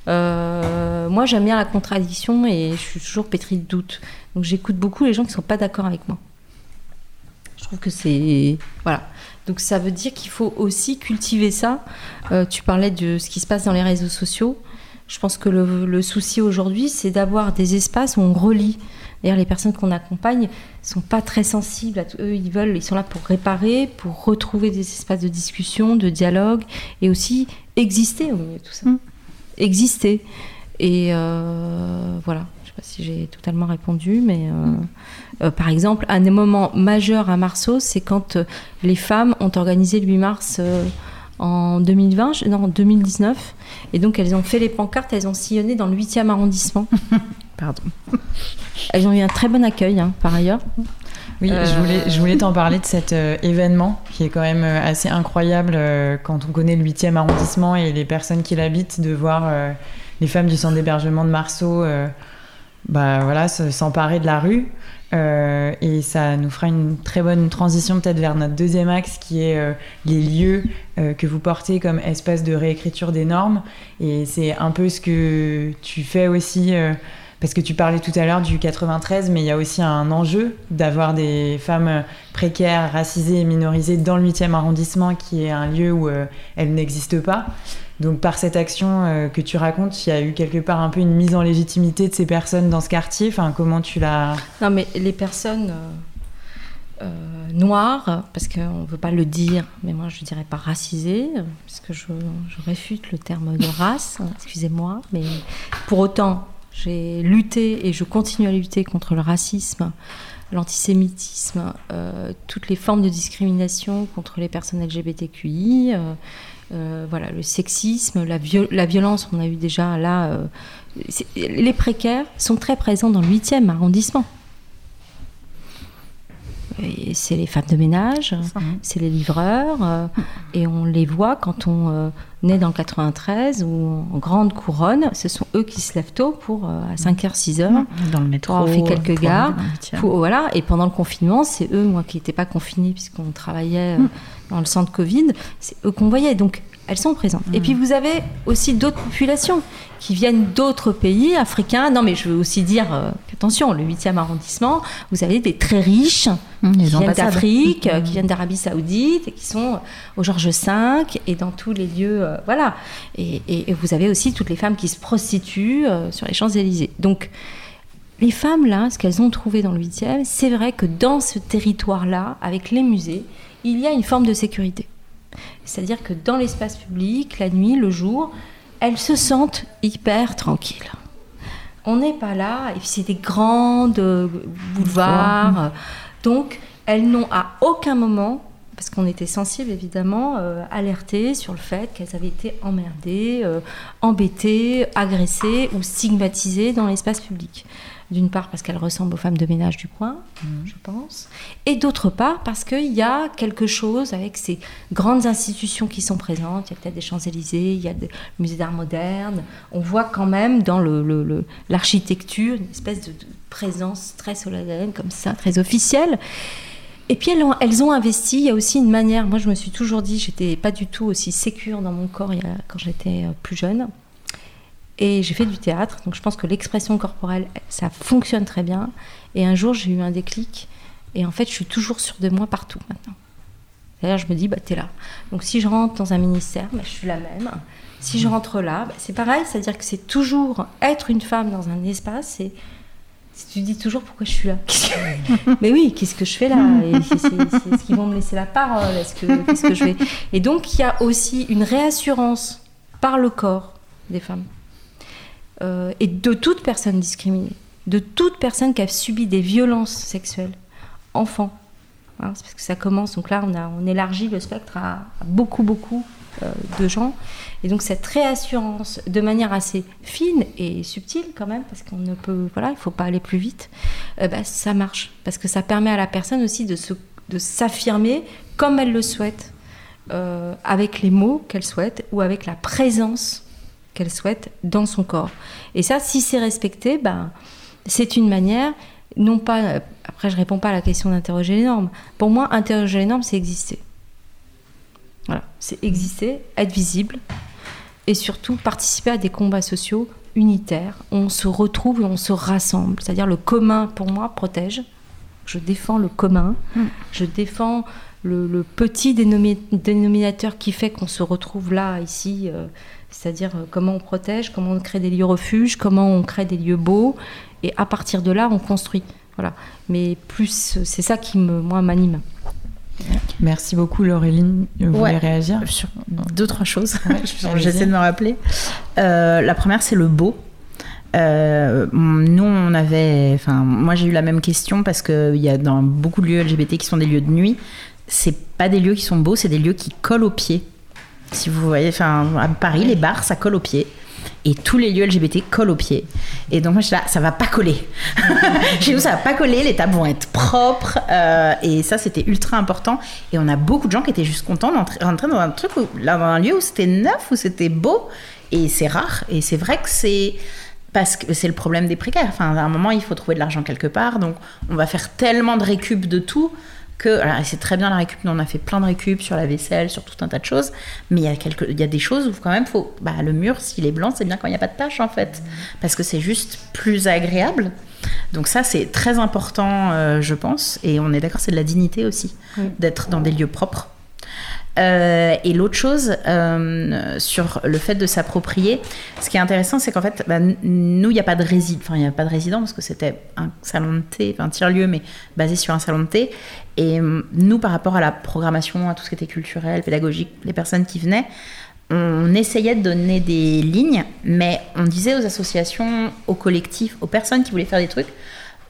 Euh, moi, j'aime bien la contradiction et je suis toujours pétrie de doute. Donc, j'écoute beaucoup les gens qui ne sont pas d'accord avec moi. Je trouve que c'est. Voilà. Donc, ça veut dire qu'il faut aussi cultiver ça. Euh, tu parlais de ce qui se passe dans les réseaux sociaux. Je pense que le, souci aujourd'hui, c'est d'avoir des espaces où on relie. D'ailleurs, les personnes qu'on accompagne sont pas très sensibles à tout. Eux, ils veulent, ils sont là pour réparer, pour retrouver des espaces de discussion, de dialogue, et aussi exister au milieu de tout ça. Mm. Exister. Et euh, voilà. Je sais pas si j'ai totalement répondu, mais euh, euh, par exemple, un des moments majeurs à Marceau, c'est quand les femmes ont organisé le 8 mars. en 2020, je- non, en 2019. Et donc, elles ont fait les pancartes, elles ont sillonné dans le 8e arrondissement. [LAUGHS] Pardon. Elles ont eu un très bon accueil, hein, par ailleurs. Oui, Euh, je voulais, je voulais t'en parler de cet euh, événement qui est quand même euh, assez incroyable euh, quand on connaît le 8e arrondissement et les personnes qui l'habitent, de voir euh, les femmes du centre d'hébergement de Marceau euh, bah, voilà, se- s'emparer de la rue. Euh, et ça nous fera une très bonne transition peut-être vers notre deuxième axe qui est euh, les lieux euh, que vous portez comme espace de réécriture des normes. Et c'est un peu ce que tu fais aussi. Parce que tu parlais tout à l'heure du 93, mais il y a aussi un enjeu d'avoir des femmes précaires, racisées et minorisées dans le 8e arrondissement, qui est un lieu où euh, elles n'existent pas. Donc par cette action euh, que tu racontes, il y a eu quelque part un peu une mise en légitimité de ces personnes dans ce quartier. Enfin, comment tu l'as... Non, mais les personnes euh, noires, parce qu'on ne veut pas le dire, mais moi je dirais pas racisées, parce que je, je réfute le terme de race, hein, excusez-moi, mais pour autant, j'ai lutté et je continue à lutter contre le racisme, l'antisémitisme, euh, toutes les formes de discrimination contre les personnes LGBTQI, euh, euh, voilà, le sexisme, la, la violence, on a eu déjà là. les précaires sont très présents dans le 8e arrondissement. C'est les femmes de ménage, c'est les livreurs, euh, et on les voit quand on euh, naît dans le 93 ou en grande couronne, ce sont eux qui se lèvent tôt pour euh, à 5h, 6h. Dans le métro. avoir fait quelques gares, voilà, et pendant le confinement, c'est eux, moi qui n'étais pas confinée puisqu'on travaillait euh, dans le centre Covid, c'est eux qu'on voyait. Donc elles sont présentes. Et puis vous avez aussi d'autres populations qui viennent d'autres pays africains. Non, mais je veux aussi dire, euh, attention, le 8e arrondissement, vous avez des très riches Mmh, qui viennent d'Afrique, euh, Mmh. qui viennent d'Arabie Saoudite, et qui sont au Georges V et dans tous les lieux, euh, voilà. Et, et- et vous avez aussi toutes les femmes qui se prostituent euh, sur les Champs-Élysées. Donc, les femmes, là, ce qu'elles ont trouvé dans le 8e, c'est vrai que dans ce territoire-là, avec les musées, il y a une forme de sécurité. C'est-à-dire que dans l'espace public, la nuit, le jour, elles se sentent hyper tranquilles. On n'est pas là, et puis c'est des grandes euh, boulevards. Donc, elles n'ont à aucun moment, parce qu'on était sensible évidemment, euh, alerté sur le fait qu'elles avaient été emmerdées, euh, embêtées, agressées ou stigmatisées dans l'espace public. D'une part parce qu'elles ressemblent aux femmes de ménage du coin, je pense, et d'autre part parce qu'il y a quelque chose avec ces grandes institutions qui sont présentes. Il y a peut-être des Champs-Élysées, il y a des musées d'art moderne. On voit quand même dans le- le- le- l'architecture une espèce de, de présence très solennelle, comme ça, très officielle. Et puis elles ont, elles ont investi, il y a aussi une manière, moi je me suis toujours dit, j'étais pas du tout aussi sécure dans mon corps il y a- quand j'étais euh, plus jeune. Et j'ai fait du théâtre, donc je pense que l'expression corporelle, ça fonctionne très bien. Et un jour j'ai eu un déclic, et en fait je suis toujours sûre de moi partout maintenant. D'ailleurs je me dis, bah t'es là. Donc si je rentre dans un ministère, bah, je suis la même. Si je rentre là, bah, c'est pareil, c'est-à-dire que c'est toujours être une femme dans un espace, si tu dis toujours pourquoi je suis là. [LAUGHS] Mais oui, qu'est-ce que je fais là? Et Est-ce qu'ils vont me laisser la parole Est-ce que qu'est-ce que je vais Et donc il y a aussi une réassurance par le corps des femmes euh, et de toute personne discriminée, de toute personne qui a subi des violences sexuelles, enfant. Hein, parce que ça commence. Donc là, on a on élargit le spectre à, beaucoup beaucoup euh, de gens. Et donc cette réassurance, de manière assez fine et subtile quand même, parce qu'on ne peut, voilà, il faut pas aller plus vite. euh, bah, ça marche parce que ça permet à la personne aussi de se, de s'affirmer comme elle le souhaite, euh, avec les mots qu'elle souhaite ou avec la présence qu'elle souhaite dans son corps. Et ça, si c'est respecté, ben, c'est une manière, non pas. Après, je réponds pas à la question d'interroger les normes. Pour moi, interroger les normes, c'est exister. Voilà, c'est exister, être visible et surtout participer à des combats sociaux unitaires. où On se retrouve et on se rassemble. C'est-à-dire le commun, pour moi, protège. Je défends le commun. Je défends le, le petit dénomi- dénominateur qui fait qu'on se retrouve là, ici. euh, c'est-à-dire euh, comment on protège, comment on crée des lieux refuges, comment on crée des lieux beaux. Et à partir de là, on construit. Voilà. Mais plus, c'est ça qui, me, moi, m'anime. Merci beaucoup, Laureline. Vous voulez réagir Sur deux, trois choses. [LAUGHS] J'essaie de me rappeler. Euh, la première, c'est le beau. Euh, nous, on avait. Enfin, moi, j'ai eu la même question parce qu'il y a dans beaucoup de lieux LGBT qui sont des lieux de nuit. C'est pas des lieux qui sont beaux, c'est des lieux qui collent aux pieds. Si vous voyez, enfin, à Paris, les bars, ça colle aux pieds. Et tous les lieux LGBT collent aux pieds. Et donc, moi, je suis là, ça va pas coller. [LAUGHS] Chez nous, ça va pas coller, les tables vont être propres. euh, et ça, c'était ultra important. Et on a beaucoup de gens qui étaient juste contents d'entrer dans un truc, là, dans un lieu où c'était neuf, où c'était beau. Et c'est rare. Et c'est vrai que c'est. Parce que c'est le problème des précaires. Enfin, à un moment, il faut trouver de l'argent quelque part. Donc, on va faire tellement de récup de tout que alors, c'est très bien la récup, nous on a fait plein de récup sur la vaisselle, sur tout un tas de choses, mais il y a quelques, il y a des choses où quand même faut, bah, le mur s'il est blanc, c'est bien quand il n'y a pas de taches en fait, parce que c'est juste plus agréable. Donc ça c'est très important, euh, je pense, et on est d'accord, c'est de la dignité aussi d'être dans des lieux propres. Euh, et l'autre chose euh, sur le fait de s'approprier, ce qui est intéressant, c'est qu'en fait, bah, nous, il n'y a pas de résident, enfin, il n'y a pas de résident parce que c'était un salon de thé, un tiers-lieu, mais basé sur un salon de thé. Et euh, nous, par rapport à la programmation, à tout ce qui était culturel, pédagogique, les personnes qui venaient, on essayait de donner des lignes, mais on disait aux associations, aux collectifs, aux personnes qui voulaient faire des trucs,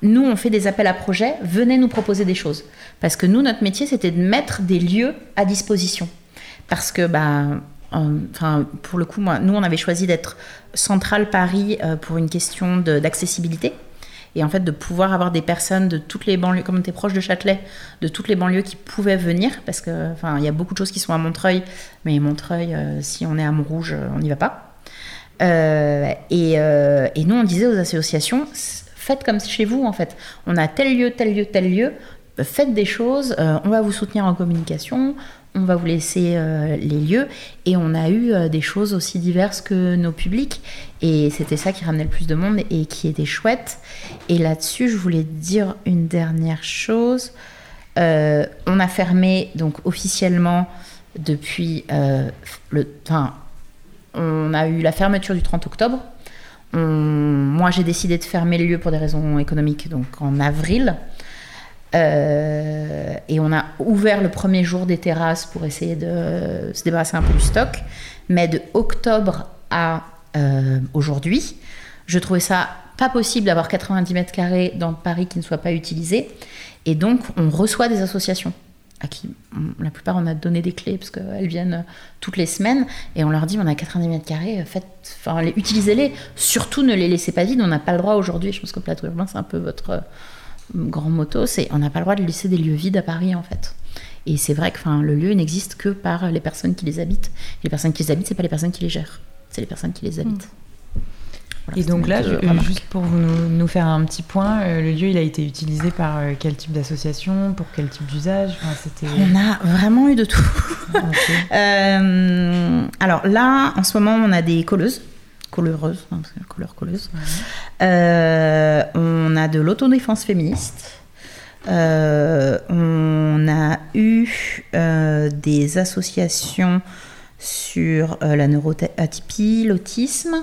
nous, on fait des appels à projets, venez nous proposer des choses. Parce que nous, notre métier, c'était de mettre des lieux à disposition. Parce que, bah, enfin, pour le coup, nous, on avait choisi d'être central Paris euh, pour une question d'accessibilité. Et en fait, de pouvoir avoir des personnes de toutes les banlieues, comme on était proche de Châtelet, de toutes les banlieues qui pouvaient venir, parce que, enfin, il y a beaucoup de choses qui sont à Montreuil, mais Montreuil, euh, si on est à Montrouge, on n'y va pas. Euh, et, nous, on disait aux associations, faites comme chez vous en fait. On a tel lieu, tel lieu, tel lieu. Faites des choses, euh, on va vous soutenir en communication, on va vous laisser euh, les lieux. Et on a eu euh, des choses aussi diverses que nos publics. Et c'était ça qui ramenait le plus de monde et qui était chouette. Et là-dessus, je voulais dire une dernière chose. on a fermé donc officiellement depuis le. Enfin, on a eu la fermeture du 30 octobre moi, j'ai décidé de fermer le lieu pour des raisons économiques, donc en avril. Euh, et on a ouvert le premier jour des terrasses pour essayer de se débarrasser un peu du stock. Mais de octobre à euh, aujourd'hui, je trouvais ça pas possible d'avoir 90 mètres carrés dans Paris qui ne soient pas utilisés. Et donc, on reçoit des associations à qui la plupart on a donné des clés parce qu'elles viennent toutes les semaines et on leur dit on a 90 mètres carrés, euh, faites, utilisez-les, surtout ne les laissez pas vides, on n'a pas le droit aujourd'hui, je pense que plateau urbain c'est un peu votre euh, grand motto, c'est on n'a pas le droit de laisser des lieux vides à Paris en fait. Et c'est vrai que le lieu n'existe que par les personnes qui les habitent. les personnes qui les habitent, c'est pas les personnes qui les gèrent, c'est les personnes qui les habitent. Et donc là, juste pour nous, nous, faire un petit point, euh, le lieu, il a été utilisé par euh, quel type d'association, pour quel type d'usage? Enfin, On a vraiment eu de tout. [LAUGHS] [LAUGHS] euh, alors là, en ce moment, on a des colleuses, colleureuses, hein, couleur colleuse. Euh, on a de l'autodéfense féministe. on a eu des associations sur la neuroatypie, l'autisme.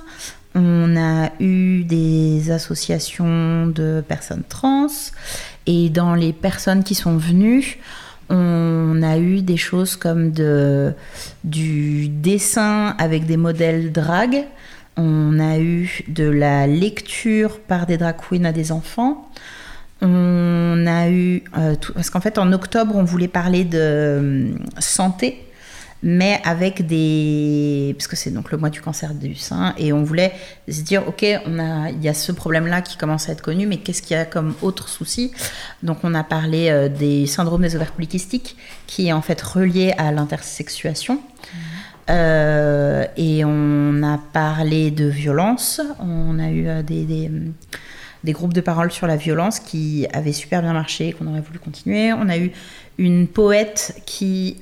On a eu des associations de personnes trans et dans les personnes qui sont venues, on a eu des choses comme du dessin avec des modèles drag. On a eu de la lecture par des drag queens à des enfants. On a eu. Euh, parce qu'en fait, en octobre, on voulait parler de euh, santé mais avec des parce que c'est donc le mois du cancer du sein et on voulait se dire ok on a il y a ce problème là qui commence à être connu mais qu'est-ce qu'il y a comme autre souci? Donc on a parlé euh, des syndromes des ovaires polykystiques qui est en fait relié à l'intersexuation. Mmh. euh, et on a parlé de violence. On a eu euh, des, des, des groupes de parole sur la violence qui avaient super bien marché qu'on aurait voulu continuer. On a eu une poète qui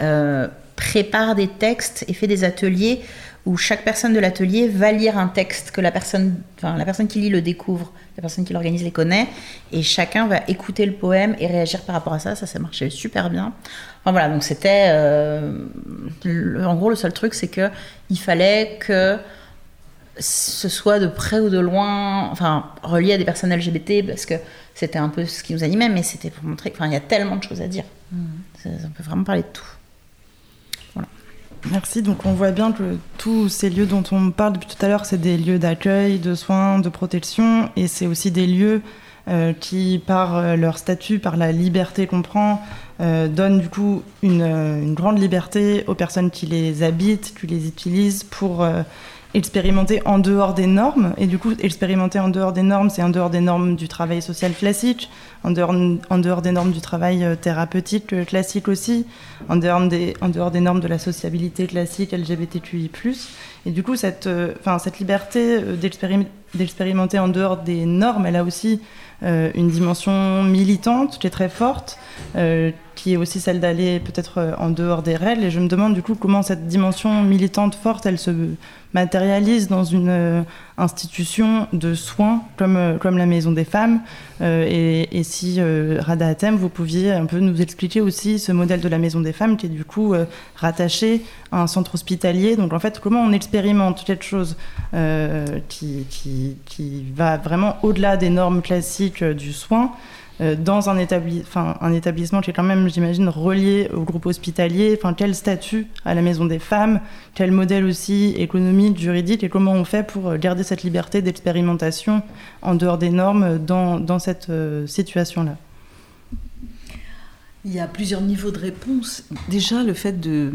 prépare des textes et fait des ateliers où chaque personne de l'atelier va lire un texte que la personne, enfin, la personne qui lit le découvre, la personne qui l'organise les connaît, et chacun va écouter le poème et réagir par rapport à ça. Ça, ça marchait super bien. Enfin voilà, donc c'était, euh, en gros, le seul truc, c'est que il fallait que ce soit de près ou de loin, enfin relié à des personnes LGBT, parce que c'était un peu ce qui nous animait, mais c'était pour montrer, enfin il y a tellement de choses à dire. Mmh. On peut vraiment parler de tout. Merci. Donc on voit bien que tous ces lieux dont on parle depuis tout à l'heure, c'est des lieux d'accueil, de soins, de protection, et c'est aussi des lieux euh, qui, par euh, leur statut, par la liberté qu'on prend, euh, donnent du coup une, une, grande liberté aux personnes qui les habitent, qui les utilisent pour expérimenter en dehors des normes. Et du coup, expérimenter en dehors des normes, c'est en dehors des normes du travail social classique, en dehors, en dehors des normes du travail euh, thérapeutique euh, classique aussi, en dehors, des, en dehors des normes de la sociabilité classique LGBTQI+. Et du coup, cette, enfin cette liberté d'expérimenter en dehors des normes, elle a aussi une dimension militante qui est très forte, qui est aussi celle d'aller peut-être en dehors des règles. Et je me demande du coup comment cette dimension militante forte, elle se matérialise dans une euh, institution de soins comme, euh, comme la Maison des Femmes. Euh, et, si, Rada Atem, vous pouviez un peu nous expliquer aussi ce modèle de la Maison des Femmes qui est du coup rattaché à un centre hospitalier. Donc en fait, comment on expérimente quelque chose qui, qui, qui va vraiment au-delà des normes classiques du soin euh, dans un, établissement qui est quand même, j'imagine, relié au groupe hospitalier. Enfin, quel statut à la Maison des Femmes? Quel modèle aussi économique, juridique Et comment on fait pour garder cette liberté d'expérimentation en dehors des normes dans, dans cette euh, situation-là? Il y a plusieurs niveaux de réponse. Déjà, le fait de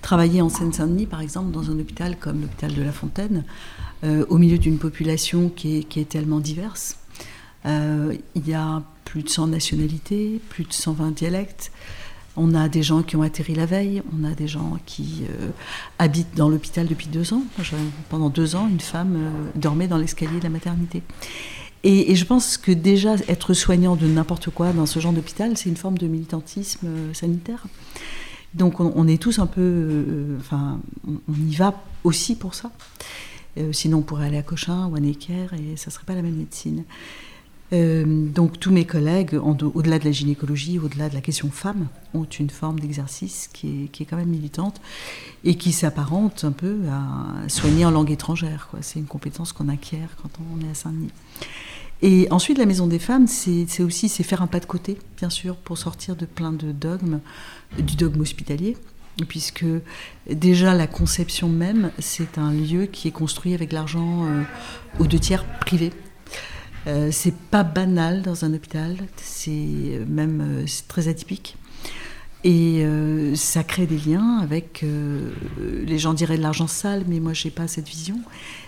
travailler en Seine-Saint-Denis, par exemple, dans un hôpital comme l'hôpital de La Fontaine, euh, au milieu d'une population qui est, tellement diverse. il y a plus de 100 nationalités, plus de 120 dialectes. On a des gens qui ont atterri la veille, on a des gens qui euh, habitent dans l'hôpital depuis deux ans. Pendant deux ans, une femme euh, dormait dans l'escalier de la maternité. Et, je pense que déjà être soignant de n'importe quoi dans ce genre d'hôpital, c'est une forme de militantisme euh, sanitaire. Donc on, est tous un peu, enfin, on, y va aussi pour ça. sinon, on pourrait aller à Cochin ou à Necker et ça serait pas la même médecine. Euh, donc tous mes collègues, au-delà de la gynécologie, au-delà de la question femme, ont une forme d'exercice qui est, quand même militante et qui s'apparente un peu à soigner en langue étrangère. C'est une compétence qu'on acquiert quand on est à Saint-Denis. Et ensuite, la Maison des Femmes, c'est aussi faire un pas de côté, bien sûr, pour sortir de plein de dogmes, du dogme hospitalier, puisque déjà la conception même, c'est un lieu qui est construit avec l'argent euh, aux deux tiers privé. Euh, c'est pas banal dans un hôpital, c'est euh, même euh, très atypique. Et ça crée des liens avec, les gens diraient de l'argent sale, mais moi j'ai pas cette vision.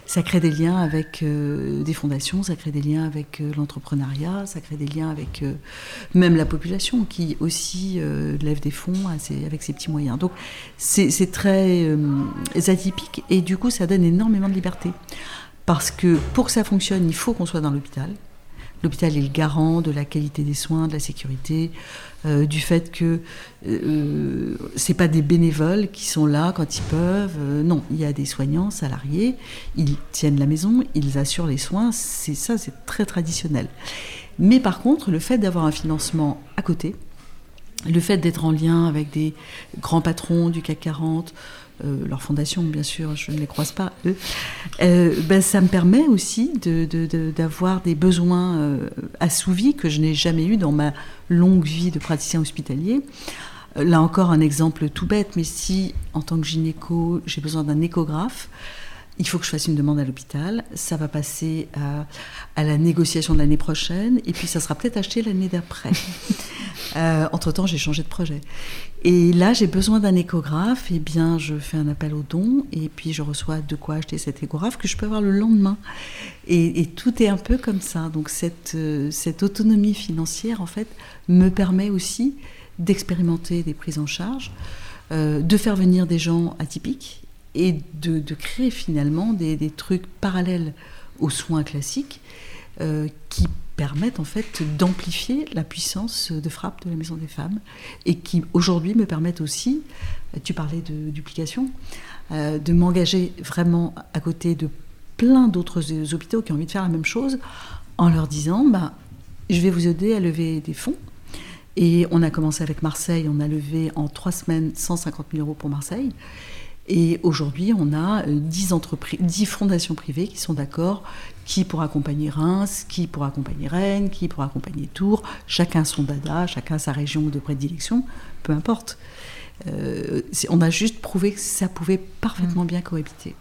Ça crée des liens avec des fondations, ça crée des liens avec l'entrepreneuriat, ça crée des liens avec même la population qui aussi lève des fonds avec ses petits moyens. Donc c'est très atypique et du coup ça donne énormément de liberté. Parce que pour que ça fonctionne, il faut qu'on soit dans l'hôpital. L'hôpital est le garant de la qualité des soins, de la sécurité, euh, du fait que euh, c'est pas des bénévoles qui sont là quand ils peuvent. Euh, non, il y a des soignants salariés, ils tiennent la maison, ils assurent les soins. C'est ça, c'est très traditionnel. Mais par contre, le fait d'avoir un financement à côté, le fait d'être en lien avec des grands patrons du CAC 40, euh, leur fondation, bien sûr, je ne les croise pas, eux, euh, ben, ça me permet aussi d'avoir de, des besoins euh, assouvis que je n'ai jamais eu dans ma longue vie de praticien hospitalier. Là encore, un exemple tout bête, mais si en tant que gynéco, j'ai besoin d'un échographe, il faut que je fasse une demande à l'hôpital, ça va passer à, la négociation de l'année prochaine, et puis ça sera peut-être acheté l'année d'après. [LAUGHS] Euh, entre-temps, j'ai changé de projet. Et là, j'ai besoin d'un échographe, et eh bien je fais un appel au don, et puis je reçois de quoi acheter cet échographe que je peux avoir le lendemain. Et, tout est un peu comme ça. Donc cette, euh, cette autonomie financière, en fait, me permet aussi d'expérimenter des prises en charge, euh, de faire venir des gens atypiques et de, créer finalement des, trucs parallèles aux soins classiques euh, qui permettent en fait d'amplifier la puissance de frappe de la Maison des Femmes et qui aujourd'hui me permettent aussi, tu parlais de duplication, euh, de m'engager vraiment à côté de plein d'autres hôpitaux qui ont envie de faire la même chose en leur disant bah, je vais vous aider à lever des fonds. Et on a commencé avec Marseille, on a levé en trois semaines 150 000 euros pour Marseille. Et aujourd'hui, on a 10, euh, entreprises, 10 fondations privées qui sont d'accord, qui pour accompagner Reims, qui pour accompagner Rennes, qui pour accompagner Tours, chacun son dada, chacun sa région de prédilection, peu importe. Euh, on a juste prouvé que ça pouvait parfaitement bien cohabiter.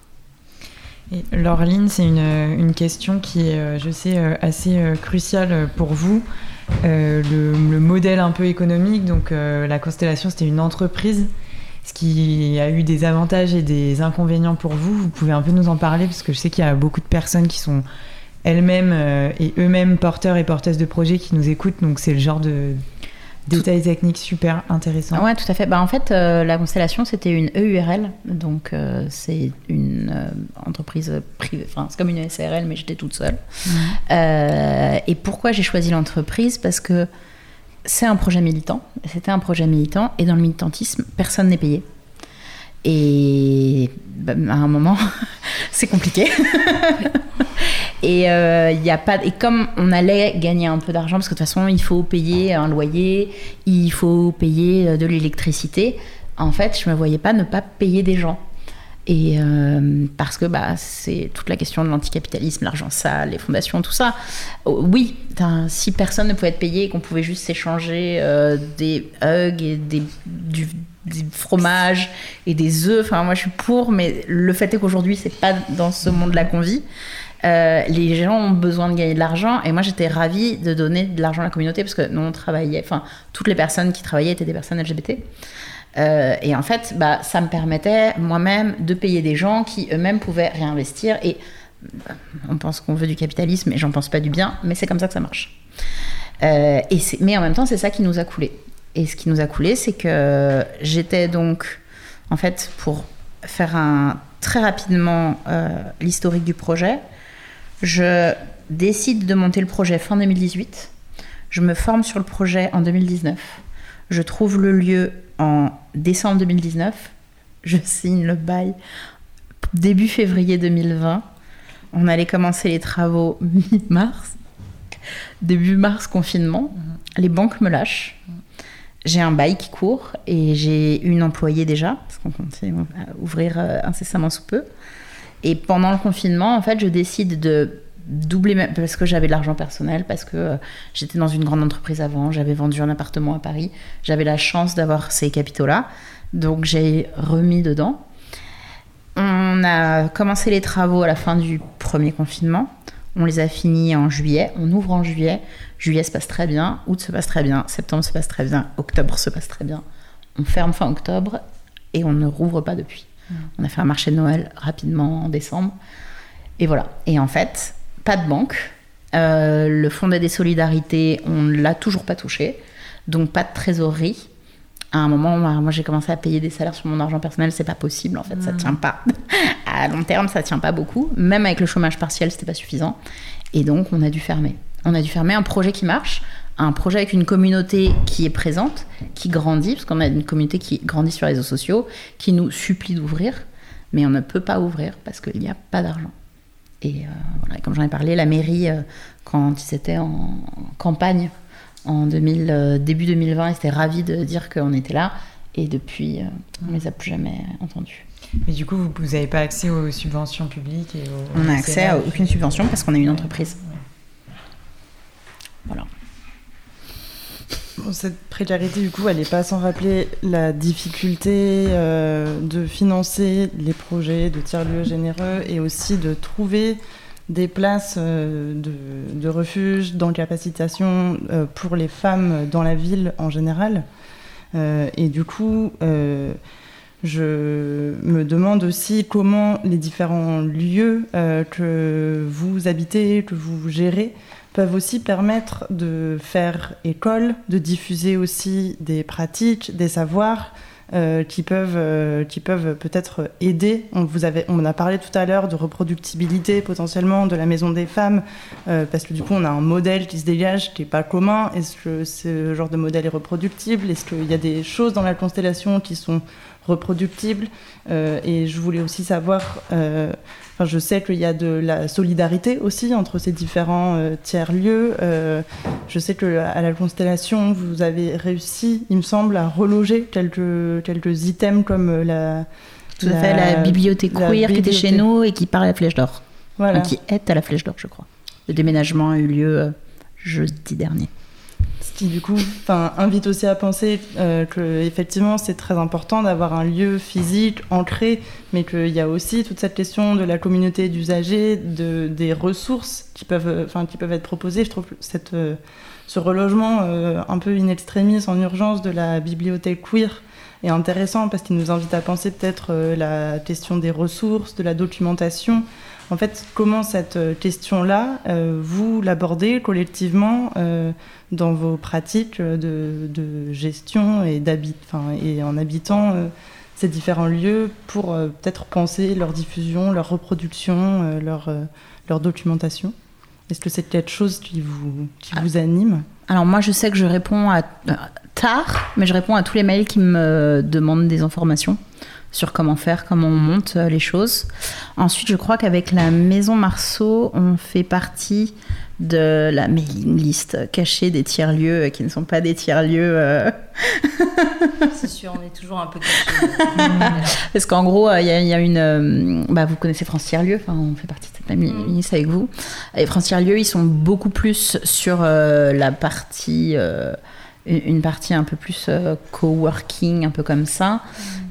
Et Laureline, c'est une, une, question qui est, euh, je sais, assez cruciale pour vous. le, le, modèle un peu économique, donc la constellation, c'était une entreprise ce qui a eu des avantages et des inconvénients pour vous. Vous pouvez un peu nous en parler parce que je sais qu'il y a beaucoup de personnes qui sont elles-mêmes euh, et eux-mêmes porteurs et porteuses de projets qui nous écoutent. Donc c'est le genre de, Détails techniques super intéressants. Ouais, tout à fait. Bah, en fait, euh, la constellation, c'était une EURL. Donc, euh, c'est une entreprise privée. Enfin, c'est comme une SARL, mais j'étais toute seule. et pourquoi j'ai choisi l'entreprise? Parce que c'est un projet militant. C'était un projet militant. Et dans le militantisme, personne n'est payé. Et bah, à un moment, [LAUGHS] c'est compliqué. [LAUGHS] et euh, y a pas et comme on allait gagner un peu d'argent parce que de toute façon il faut payer un loyer, il faut payer euh, de l'électricité. En fait, je me voyais pas ne pas payer des gens. Et euh, parce que bah, c'est toute la question de l'anticapitalisme, l'argent sale, les fondations, tout ça. Oh, oui, si personne ne pouvait être payé et qu'on pouvait juste s'échanger des hugs et des, du, des fromages et des œufs. Enfin, moi, je suis pour, mais le fait est qu'aujourd'hui, c'est pas dans ce monde-là qu'on vit. Euh, les gens ont besoin de gagner de l'argent et moi j'étais ravie de donner de l'argent à la communauté parce que nous on travaillait, enfin toutes les personnes qui travaillaient étaient des personnes LGBT. Euh, et en fait, bah, ça me permettait moi-même de payer des gens qui eux-mêmes pouvaient réinvestir. Et bah, on pense qu'on veut du capitalisme, et j'en pense pas du bien, mais c'est comme ça que ça marche. Euh, et mais en même temps, c'est ça qui nous a coulé. Et ce qui nous a coulé, c'est que j'étais donc, en fait, pour faire très rapidement euh, l'historique du projet, je décide de monter le projet fin 2018. Je me forme sur le projet en 2019. Je trouve le lieu en décembre 2019. Je signe le bail début février 2020. On allait commencer les travaux mi-mars. Début mars, confinement. Mhm. Les banques me lâchent. J'ai un bail qui court et j'ai une employée déjà, parce qu'on compte ouvrir euh, incessamment sous peu. Et pendant le confinement, en fait, je décide de doubler, parce que j'avais de l'argent personnel, parce que euh, j'étais dans une grande entreprise avant, j'avais vendu un appartement à Paris, j'avais la chance d'avoir ces capitaux-là, donc j'ai remis dedans. On a commencé les travaux à la fin du premier confinement. On les a finis en juillet. On ouvre en juillet. Juillet se passe très bien. Août se passe très bien. Septembre se passe très bien. Octobre se passe très bien. On ferme fin octobre et on ne rouvre pas depuis. Mm. On a fait un marché de Noël rapidement en décembre. Et voilà. Et en fait, pas de banque. Euh, le fonds d'aide et solidarité, on ne l'a toujours pas touché. Donc pas de trésorerie à un moment, moi j'ai commencé à payer des salaires sur mon argent personnel, c'est pas possible en fait, ça hmm. tient pas. [LAUGHS] à long terme, ça tient pas beaucoup. Même avec le chômage partiel, c'était pas suffisant. Et donc, on a dû fermer. On a dû fermer un projet qui marche, un projet avec une communauté qui est présente, qui grandit, parce qu'on a une communauté qui grandit sur les réseaux sociaux, qui nous supplie d'ouvrir, mais on ne peut pas ouvrir parce qu'il n'y a pas d'argent. Et euh, voilà, comme j'en ai parlé, la mairie, euh, quand ils étaient en campagne en 2000, euh, début 2020, ils étaient ravis de dire qu'on était là. Et depuis, on ne les a plus jamais entendus. Mais du coup, vous n'avez pas accès aux subventions publiques et On n'a accès à aucune subvention parce qu'on est une entreprise. Voilà. Cette précarité, du coup, elle n'est pas sans rappeler la difficulté euh, de financer les projets de tiers-lieux généreux et aussi de trouver des places euh, de, refuge, d'encapacitation euh, pour les femmes dans la ville en général. Et du coup, je me demande aussi comment les différents lieux que vous habitez, que vous gérez, peuvent aussi permettre de faire école, de diffuser aussi des pratiques, des savoirs, euh, qui peuvent, euh, peuvent peut-être aider. On, vous avait, on a parlé tout à l'heure de reproductibilité potentiellement de la maison des femmes, euh, parce que du coup on a un modèle qui se dégage qui n'est pas commun. Est-ce que ce genre de modèle est reproductible? Est-ce qu'il y a des choses dans la constellation qui sont reproductibles? Et je voulais aussi savoir je sais qu'il y a de la solidarité aussi entre ces différents euh, tiers-lieux. Euh, je sais qu'à la Constellation, vous avez réussi, il me semble, à reloger quelques, quelques items comme euh, la... Tout à fait, la bibliothèque queer qui était chez nous et qui part à la Flèche d'Or. Voilà. qui est à la Flèche d'Or, je crois. Le déménagement a eu lieu jeudi dernier qui du coup invite aussi à penser euh, que effectivement c'est très important d'avoir un lieu physique ancré, mais qu'il y a aussi toute cette question de la communauté d'usagers, de, des ressources qui peuvent, enfin, qui peuvent être proposées. Je trouve cette, euh, ce relogement euh, un peu in extremis, en urgence de la bibliothèque queer est intéressant parce qu'il nous invite à penser peut-être la question des ressources, de la documentation, En fait, comment cette euh, question-là, euh, vous l'abordez collectivement euh, dans vos pratiques de, de gestion et, en habitant ces différents lieux pour peut-être penser leur diffusion, leur reproduction, leur, leur documentation? Est-ce que c'est quelque chose qui vous, qui vous anime? Alors moi, je sais que je réponds à tard, mais je réponds à tous les mails qui me demandent des informations sur comment faire, comment on monte euh, les choses. Ensuite, je crois qu'avec la Maison Marceau, on fait partie de la mailing list cachée des tiers-lieux qui ne sont pas des tiers-lieux. Euh. [LAUGHS] C'est sûr, on est toujours un peu cachés. [LAUGHS] Parce qu'en gros, il y, a une. Bah, vous connaissez France Tiers-Lieux, enfin, on fait partie de cette même mm. avec vous. Et France Tiers-Lieux, ils sont beaucoup plus sur euh, la partie une partie un peu plus euh, coworking, un peu comme ça. Mm.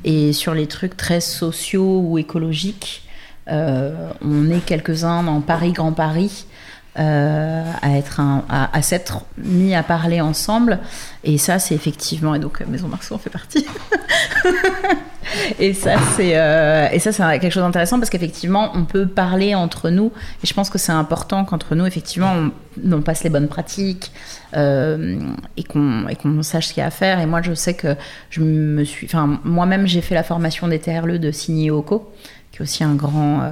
Et sur les trucs très sociaux ou écologiques, euh, on est quelques-uns dans Paris, Grand Paris, euh, à être à, s'être mis à parler ensemble et ça c'est effectivement et donc Maison Marceau en fait partie [LAUGHS] [LAUGHS] et ça c'est euh, et ça c'est quelque chose d'intéressant parce qu'effectivement on peut parler entre nous et je pense que c'est important qu'entre nous effectivement on, passe les bonnes pratiques euh, et qu'on sache ce qu'il y a à faire et moi je sais que je me suis enfin moi-même j'ai fait la formation des TRLE de Signy Oko qui est aussi un grand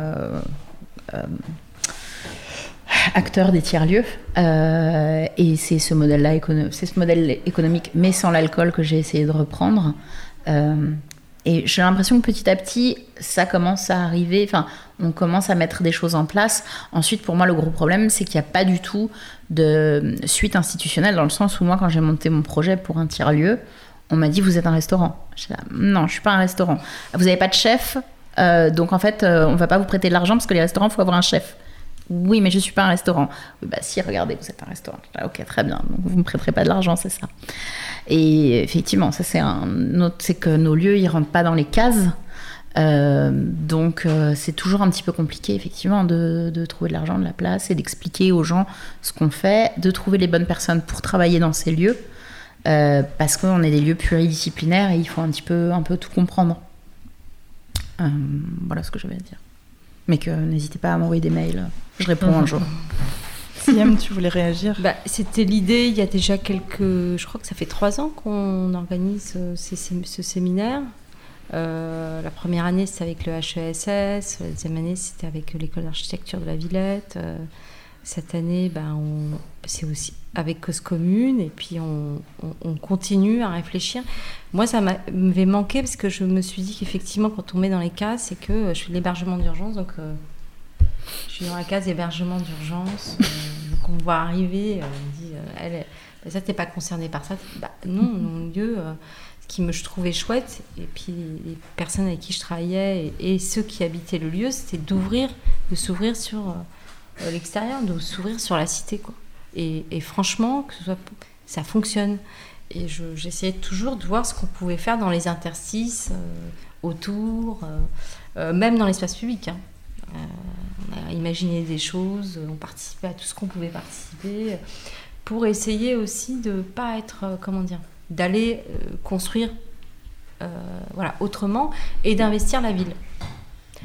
acteur des tiers-lieux. Euh, et c'est ce modèle-là, c'est ce modèle économique, mais sans l'alcool, que j'ai essayé de reprendre. Euh, et j'ai l'impression que petit à petit, ça commence à arriver. Enfin, on commence à mettre des choses en place. Ensuite, pour moi, le gros problème, c'est qu'il n'y a pas du tout de suite institutionnelle, dans le sens où moi, quand j'ai monté mon projet pour un tiers-lieu, on m'a dit vous êtes un restaurant. non, je suis pas un restaurant. Vous n'avez pas de chef, euh, donc en fait, on va pas vous prêter de l'argent parce que les restaurants, il faut avoir un chef. Oui, mais je ne suis pas un restaurant. Bah si, regardez, vous êtes un restaurant. Ah, ok, très bien. Donc vous ne me prêterez pas de l'argent, c'est ça. Et effectivement, ça c'est un autre, c'est que nos lieux, ils rentrent pas dans les cases. Euh, donc euh, c'est toujours un petit peu compliqué effectivement de, trouver de l'argent, de la place et d'expliquer aux gens ce qu'on fait, de trouver les bonnes personnes pour travailler dans ces lieux, euh, parce qu'on est des lieux pluridisciplinaires et il faut un petit peu, un peu tout comprendre. voilà ce que je vais dire. Mais que n'hésitez pas à m'envoyer des mails. Je réponds un jour. [LAUGHS] Siam, tu voulais réagir? Bah, C'était l'idée, il y a déjà quelques... Je crois que ça fait trois ans qu'on organise euh, ce séminaire. Euh, la première année, c'était avec le HESS. La deuxième année, c'était avec l'école d'architecture de la Villette. Euh, cette année, ben, c'est aussi avec Cause Commune. Et puis, on, on continue à réfléchir. Moi, ça m'avait manqué parce que je me suis dit qu'effectivement, quand on met dans les cas, c'est que je fais l'hébergement d'urgence. Donc, je suis dans la case hébergement d'urgence. Euh, on voit arriver, euh, on dit, euh, elle, bah, ça t'es pas concerné par ça? Bah, non, mon lieu, qui me je trouvais chouette, et puis les personnes avec qui je travaillais et, ceux qui habitaient le lieu, c'était d'ouvrir, de s'ouvrir sur l'extérieur, de s'ouvrir sur la cité, quoi. Et, franchement, que ça fonctionne. Et j'essayais toujours de voir ce qu'on pouvait faire dans les interstices, autour, même dans l'espace public. Hein. Euh, on a imaginé des choses, on participait à tout ce qu'on pouvait participer, pour essayer aussi de pas être, euh, comment dire, d'aller euh, construire autrement et d'investir la ville.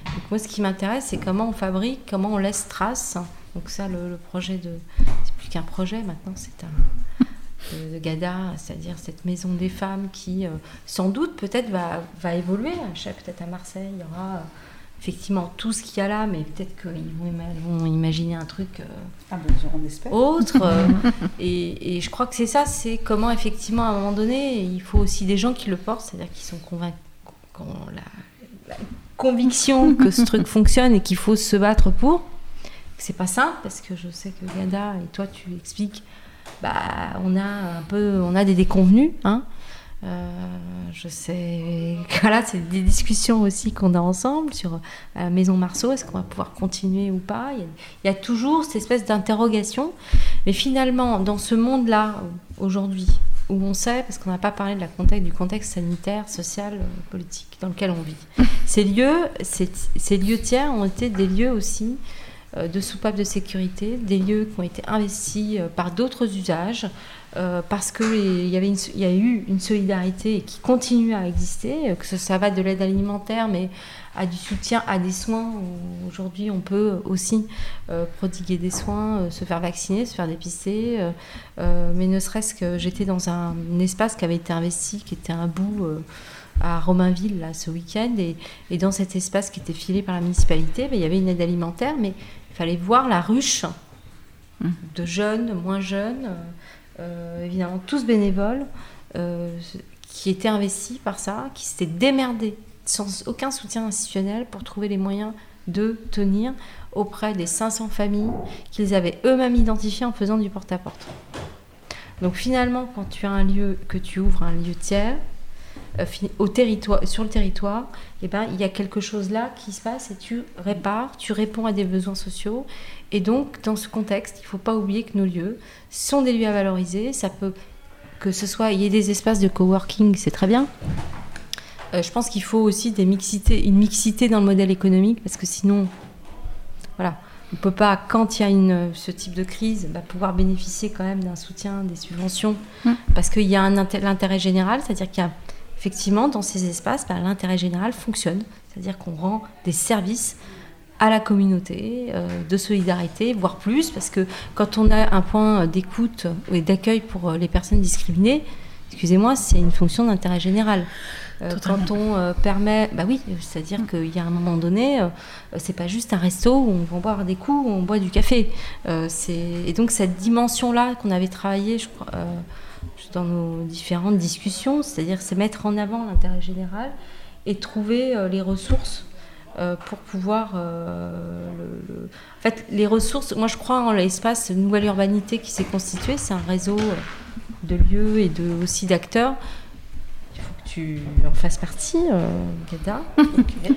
Donc moi, ce qui m'intéresse, c'est comment on fabrique, comment on laisse trace. Donc ça, le, projet de... C'est plus qu'un projet maintenant, c'est un... De, Gada, c'est-à-dire cette maison des femmes qui, sans doute, peut-être va, va évoluer. Peut-être à Marseille, il y aura effectivement tout ce qu'il y a là, mais peut-être qu'ils vont, imaginer un truc euh, ah ben, autre. Euh, [LAUGHS] et, je crois que c'est ça, c'est comment effectivement à un moment donné, il faut aussi des gens qui le portent, c'est-à-dire qui sont convaincus, qui ont la, conviction que ce truc [LAUGHS] fonctionne et qu'il faut se battre pour. C'est pas simple parce que je sais que Gada et toi tu expliques, bah on a un peu, on a des déconvenus, hein. Euh, je sais, voilà, c'est des discussions aussi qu'on a ensemble sur la Maison Marceau, est-ce qu'on va pouvoir continuer ou pas? Il y, a, toujours cette espèce d'interrogation. Mais finalement, dans ce monde-là, aujourd'hui, où on sait, parce qu'on n'a pas parlé de la contexte, du contexte sanitaire, social, politique dans lequel on vit, [LAUGHS] ces lieux, ces, lieux tiers ont été des lieux aussi euh, de soupapes de sécurité, des lieux qui ont été investis euh, par d'autres usages, euh, parce qu'il y, avait y a eu une solidarité qui continue à exister, que ça va de l'aide alimentaire, mais à du soutien à des soins. Aujourd'hui, on peut aussi prodiguer des soins, se faire vacciner, se faire dépister. mais ne serait-ce que j'étais dans un, espace qui avait été investi, qui était un bout à Romainville là, ce week-end. Et, et, dans cet espace qui était filé par la municipalité, ben, il y avait une aide alimentaire, mais il fallait voir la ruche mmh. de jeunes, moins jeunes, euh, évidemment tous bénévoles, euh, qui étaient investis par ça, qui s'étaient démerdés sans aucun soutien institutionnel pour trouver les moyens de tenir auprès des 500 familles qu'ils avaient eux-mêmes identifiées en faisant du porte-à-porte. Donc finalement, quand tu as un lieu, que tu ouvres un lieu tiers, euh, au territoire, sur le territoire, eh ben, il y a quelque chose là qui se passe et tu répares, tu réponds à des besoins sociaux. Et donc, dans ce contexte, il ne faut pas oublier que nos lieux sont des lieux à valoriser. Ça peut, que ce soit, il y ait des espaces de coworking, c'est très bien. Euh, je pense qu'il faut aussi des mixités, une mixité dans le modèle économique, parce que sinon, voilà, on ne peut pas, quand il y a une, ce type de crise, bah, pouvoir bénéficier quand même d'un soutien, des subventions, mmh. parce qu'il y a un l'intérêt général, c'est-à-dire qu'il y a effectivement, dans ces espaces, bah, l'intérêt général fonctionne. C'est-à-dire qu'on rend des services à la communauté, euh, de solidarité, voire plus, parce que quand on a un point d'écoute et d'accueil pour les personnes discriminées, excusez-moi, c'est une fonction d'intérêt général. Euh, quand on euh, permet, bah oui, c'est-à-dire qu'il y a un moment donné, c'est pas juste un resto où on va boire des coups, où on boit du café. et donc cette dimension-là qu'on avait travaillé, je crois dans nos différentes discussions, c'est-à-dire c'est mettre en avant l'intérêt général et trouver euh, les ressources euh, pour pouvoir... Euh, le, En fait, les ressources, moi je crois en l'espace Nouvelle Urbanité qui s'est constitué, c'est un réseau de lieux et de, aussi d'acteurs. Tu en fasses partie, Gada. [LAUGHS]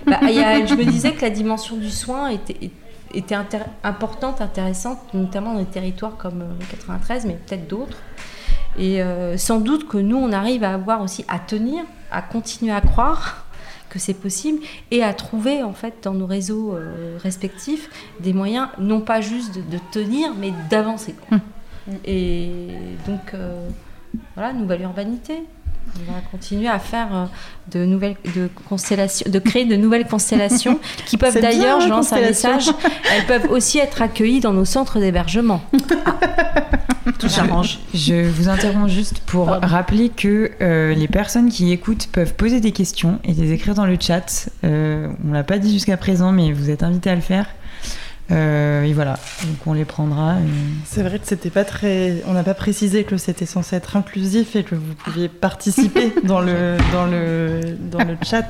Bah, je me disais que la dimension du soin était, était importante, intéressante, notamment dans des territoires comme le 93, mais peut-être d'autres. Et euh, sans doute que nous, on arrive à avoir aussi à tenir, à continuer à croire que c'est possible et à trouver en fait dans nos réseaux euh, respectifs des moyens non pas juste de, tenir mais d'avancer. Hum. Et donc euh, voilà, nouvelle urbanité. On va continuer à faire de nouvelles de constellations, de créer de nouvelles constellations [LAUGHS] qui peuvent d'ailleurs, je lance un message, elles peuvent aussi être accueillies dans nos centres d'hébergement. [LAUGHS] Tout s'arrange. Je, vous interromps juste pour rappeler que euh, les personnes qui écoutent peuvent poser des questions et les écrire dans le chat. Euh, on l'a pas dit jusqu'à présent, mais vous êtes invités à le faire. Euh, et voilà, donc on les prendra. C'est vrai que c'était pas très. On n'a pas précisé que c'était censé être inclusif et que vous pouviez participer [LAUGHS] dans le dans le dans le chat.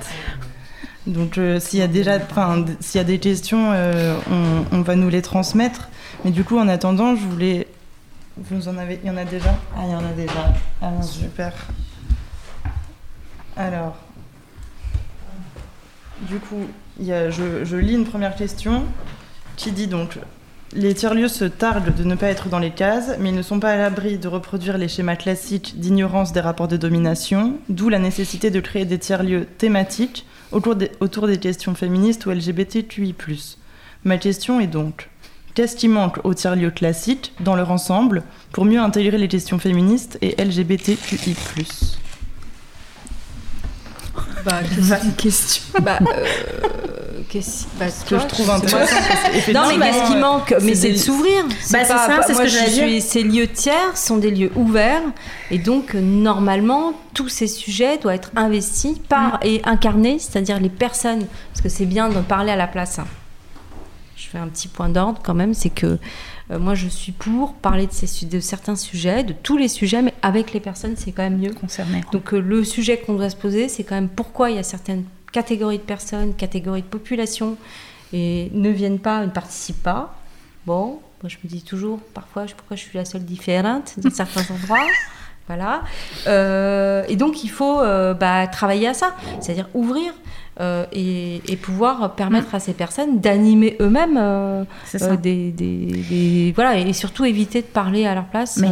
Donc s'il y a déjà, enfin s'il y a des questions, on, on, va nous les transmettre. Mais du coup, en attendant, je voulais vous en avez, il y en a déjà? Ah, il y en a déjà. Ah, super. Alors, du coup, il y a, je, je, lis une première question qui dit donc les tiers-lieux se targuent de ne pas être dans les cases, mais ils ne sont pas à l'abri de reproduire les schémas classiques d'ignorance des rapports de domination, d'où la nécessité de créer des tiers-lieux thématiques autour des, questions féministes ou LGBTQI. Ma question est donc Qu'est-ce qui manque au tiers-lieu classique dans leur ensemble pour mieux intégrer les questions féministes et LGBTQI bah, question. Bah, euh, [LAUGHS] qu'est-ce bah, que je trouve intéressant. non, mais qu'est-ce qui manque Mais c'est de s'ouvrir. Bah, c'est ça, c'est ce que je dire. Ces lieux tiers sont des lieux ouverts, et donc normalement, tous ces sujets doivent être investis par mm. et incarnés, c'est-à-dire les personnes, parce que c'est bien de parler à la place. Hein un petit point d'ordre quand même, c'est que euh, moi je suis pour parler de, ces, de certains sujets, de tous les sujets, mais avec les personnes c'est quand même mieux. Concerné. Donc euh, le sujet qu'on doit se poser, c'est quand même pourquoi il y a certaines catégories de personnes, catégories de population, et ne viennent pas, ne participent pas. Bon, moi je me dis toujours parfois pourquoi je suis la seule différente dans [LAUGHS] certains endroits? Voilà. Euh, et donc il faut bah, travailler à ça, c'est-à-dire ouvrir. Euh, et, pouvoir permettre à ces personnes d'animer eux-mêmes euh, euh, des, voilà et surtout éviter de parler à leur place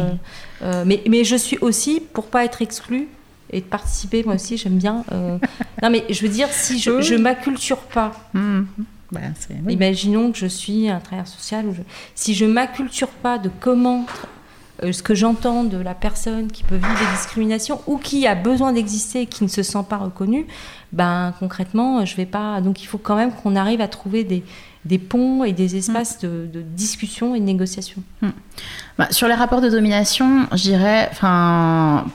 mais, mais, je suis aussi pour pas être exclue et de participer moi aussi j'aime bien [LAUGHS] non mais je veux dire si je, je m'acculture pas c'est- oui. Imaginons que je suis un travailleur social. Ou je- Si je m'acculture pas de comment euh, ce que j'entends de la personne qui peut vivre des discriminations ou qui a besoin d'exister et qui ne se sent pas reconnue, ben concrètement, euh, je vais pas. Donc il faut quand même qu'on arrive à trouver des, des ponts et des espaces de, de discussion et de négociation. Bah, sur les rapports de domination, je dirais, enfin,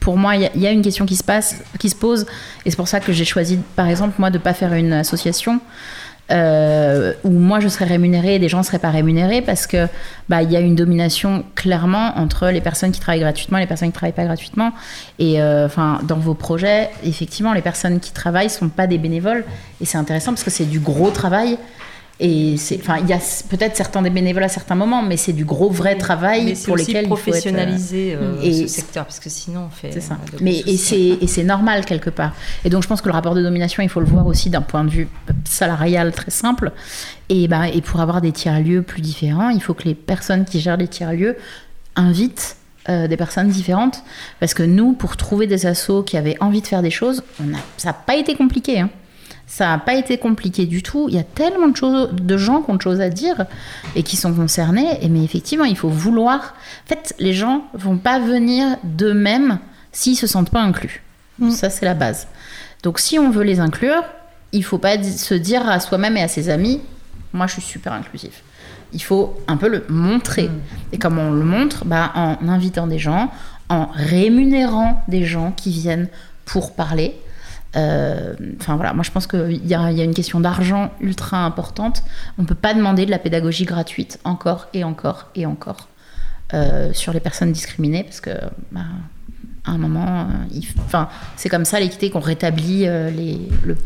pour moi, il y, y a une question qui se passe, qui se pose, et c'est pour ça que j'ai choisi, par exemple, moi, de pas faire une association euh, où moi je serais rémunérée et des gens ne seraient pas rémunérés parce que bah il y a une domination clairement entre les personnes qui travaillent gratuitement et les personnes qui travaillent pas gratuitement. Et euh, enfin, dans vos projets, effectivement, les personnes qui travaillent sont pas des bénévoles, et c'est intéressant parce que c'est du gros travail. Et c'est, enfin, il y a peut-être certains des bénévoles à certains moments, mais c'est du gros vrai travail Mais pour lesquels il faut être, euh, professionnaliser euh, Et ce secteur parce que sinon on fait. c'est ça. euh, Mais et c'est et c'est normal quelque part. Et donc je pense que le rapport de domination, il faut le voir aussi d'un point de vue salarial très simple. Et ben et pour avoir des tiers lieux plus différents, il faut que les personnes qui gèrent les tiers lieux invitent euh, des personnes différentes. Parce que nous, pour trouver des assos qui avaient envie de faire des choses, on a, ça n'a pas été compliqué. hein. Ça n'a pas été compliqué du tout. Il y a tellement de, choses, de gens qui ont de choses à dire et qui sont concernés. Et mais effectivement, il faut vouloir. En fait, les gens vont pas venir d'eux-mêmes s'ils se sentent pas inclus. Mm. Ça, c'est la base. Donc, si on veut les inclure, il faut pas se dire à soi-même et à ses amis, moi, je suis super inclusif. Il faut un peu le montrer. Et comment on le montre bah, En invitant des gens, en rémunérant des gens qui viennent pour parler. Euh, Enfin voilà, moi je pense qu'il y, a une question d'argent ultra importante. On ne peut pas demander de la pédagogie gratuite encore et encore et encore euh, sur les personnes discriminées parce que bah, à un moment, euh, c'est comme ça l'équité qu'on rétablit les, le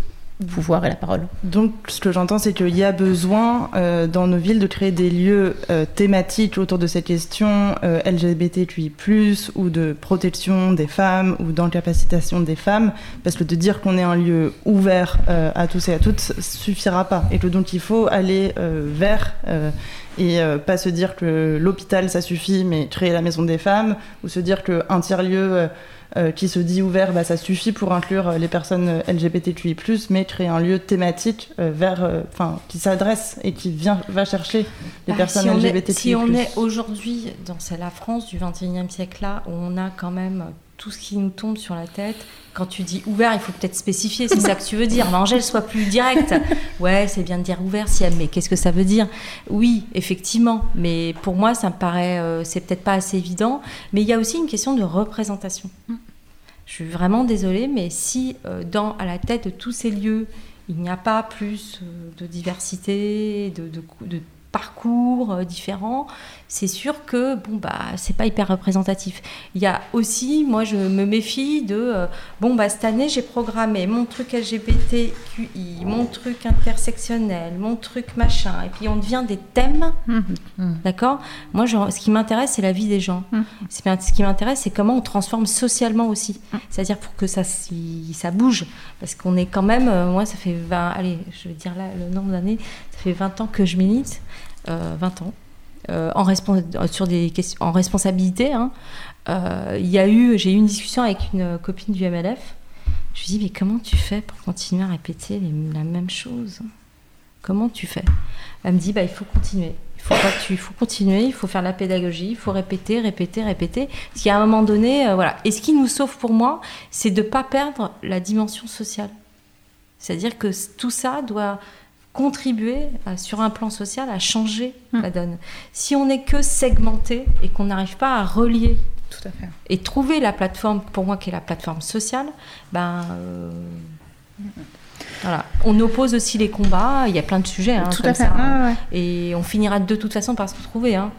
pouvoir et la parole. Donc, ce que j'entends, c'est qu'il y a besoin euh, dans nos villes de créer des lieux euh, thématiques autour de cette question euh, LGBTQI+, ou de protection des femmes, ou d'incapacitation des femmes, parce que de dire qu'on est un lieu ouvert euh, à tous et à toutes suffira pas, et que donc il faut aller vers et pas se dire que l'hôpital ça suffit, mais créer la maison des femmes, ou se dire qu'un tiers-lieu euh, euh, qui se dit ouvert, bah, ça suffit pour inclure euh, les personnes euh, LGBTQI+, mais créer un lieu thématique euh, vers, euh, enfin, qui s'adresse et qui vient, va chercher les Bah, personnes si on est, LGBTQI+. si on est aujourd'hui dans la France du 21e siècle là, où on a quand même tout ce qui nous tombe sur la tête. Quand tu dis ouvert, il faut peut-être spécifier, c'est ça que tu veux dire. Mais Angèle, sois plus directe. Ouais, c'est bien de dire ouvert, si mais qu'est-ce que ça veut dire? Oui, effectivement, mais pour moi, ça me paraît, euh, c'est peut-être pas assez évident. Mais il y a aussi une question de représentation. Je suis vraiment désolée, mais si euh, dans, à la tête de tous ces lieux, il n'y a pas plus euh, de diversité, de, parcours euh, différents, c'est sûr que bon bah c'est pas hyper représentatif. Il y a aussi, moi je me méfie de euh, bon bah cette année j'ai programmé mon truc LGBTQI, mon truc intersectionnel, mon truc machin, et puis on devient des thèmes, d'accord? Moi je- ce qui m'intéresse c'est la vie des gens. Bien- Ce qui m'intéresse c'est comment on transforme socialement aussi, c'est-à-dire pour que ça si- ça bouge, parce qu'on est quand même, euh, moi ça fait 20, allez je vais dire là le nombre d'années, ça fait 20 ans que je milite, euh, 20 ans euh, en, sur des en responsabilité. hein. Euh, il eu, j'ai eu une discussion avec une copine du MLF. Je lui dis mais comment tu fais pour continuer à répéter la même chose Comment tu fais? Elle me dit bah il faut continuer. Il faut continuer, il faut faire la pédagogie, il faut répéter, répéter, répéter. Parce qu'à un moment donné, euh, voilà. Et ce qui nous sauve pour moi, c'est de pas perdre la dimension sociale. C'est-à-dire que tout ça doit contribuer à- sur un plan social à changer la donne. Si on n'est que segmenté et qu'on n'arrive pas à relier Tout à fait. et trouver la plateforme, pour moi qui est la plateforme sociale, ben euh, voilà. On oppose aussi les combats. Il y a plein de sujets. hein, Tout comme à fait. ça, hein. ouais. Et on finira de toute façon par se retrouver. Hein.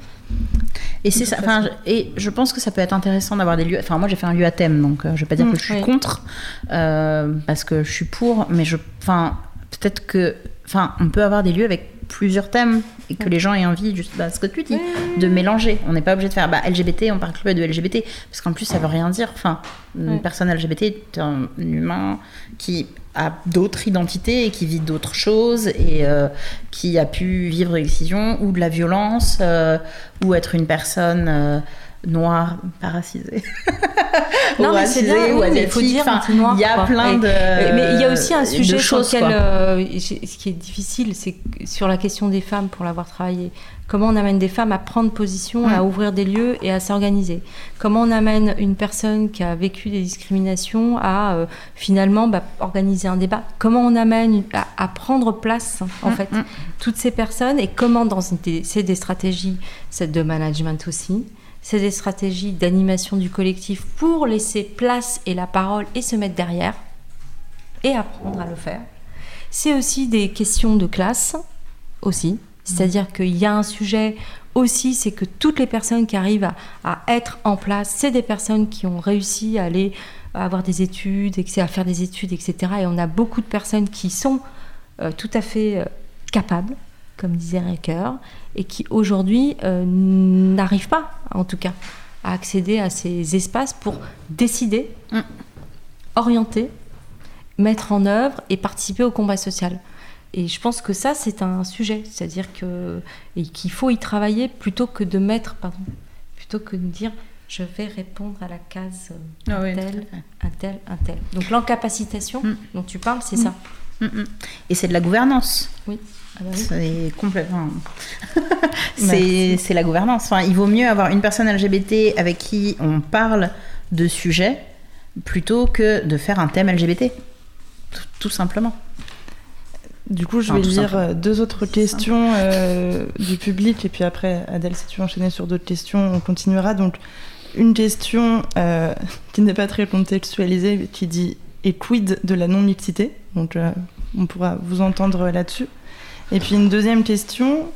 Et c'est ça. Enfin, je- et je pense que ça peut être intéressant d'avoir des lieux. Enfin, moi, j'ai fait un lieu à thème, donc euh, je vais pas dire Mm, que je suis oui. contre, euh, parce que je suis pour, mais je, enfin, peut-être que, enfin, on peut avoir des lieux avec plusieurs thèmes et que les gens aient envie, juste bah, ce que tu dis, de mélanger. On n'est pas obligé de faire bah, LGBT, on parle que de LGBT, parce qu'en plus, ça veut rien dire. Enfin, une Ouais. personne LGBT est un humain qui a d'autres identités et qui vit d'autres choses et euh, qui a pu vivre des décisions ou de la violence euh, ou être une personne euh, noires, pas racisées. [LAUGHS] Non, mais c'est bien, ou oui, mais il faut dire anti-noir, Il y a quoi. plein de. mais il y a aussi un sujet sur choses, lequel, euh, ce qui est difficile, c'est sur la question des femmes, pour l'avoir travaillé, comment on amène des femmes à prendre position, à Mm. ouvrir des lieux et à s'organiser? Comment on amène une personne qui a vécu des discriminations à euh, finalement bah, organiser un débat? Comment on amène à, à prendre place en Mm, fait mm. toutes ces personnes et comment dans une des- c'est des stratégies c'est de management aussi. C'est des stratégies d'animation du collectif pour laisser place et la parole et se mettre derrière et apprendre à le faire. C'est aussi des questions de classe, aussi. C'est-à-dire qu'il y a un sujet aussi, c'est que toutes les personnes qui arrivent à, à être en place, c'est des personnes qui ont réussi à aller à avoir des études, etc., à faire des études, etc. Et on a beaucoup de personnes qui sont euh, tout à fait euh, capables, comme disait Ricoeur, et qui aujourd'hui euh, n'arrivent pas, en tout cas, à accéder à ces espaces pour décider, Mm. orienter, mettre en œuvre et participer au combat social. Et je pense que ça, c'est un sujet, c'est-à-dire que et qu'il faut y travailler plutôt que de mettre, pardon, plutôt que de dire je vais répondre à la case euh, Ah oui, un tout à tel, un tel, un tel. Donc l'encapacitation Mm. dont tu parles, c'est Mm. ça. Mm. Et c'est de la gouvernance. Ah bah oui. C'est complètement. [LAUGHS] c'est Merci. c'est la gouvernance. Enfin, il vaut mieux avoir une personne LGBT avec qui on parle de sujets plutôt que de faire un thème LGBT. Tout, tout simplement. Du coup, je Enfin, vais lire euh, deux autres questions euh, du public et puis après, Adèle, si tu veux enchaîner sur d'autres questions, on continuera. Donc, une question euh, qui n'est pas très contextualisée, mais qui dit et quid de la non-mixité Donc, euh, on pourra vous entendre là-dessus. Et puis une deuxième question,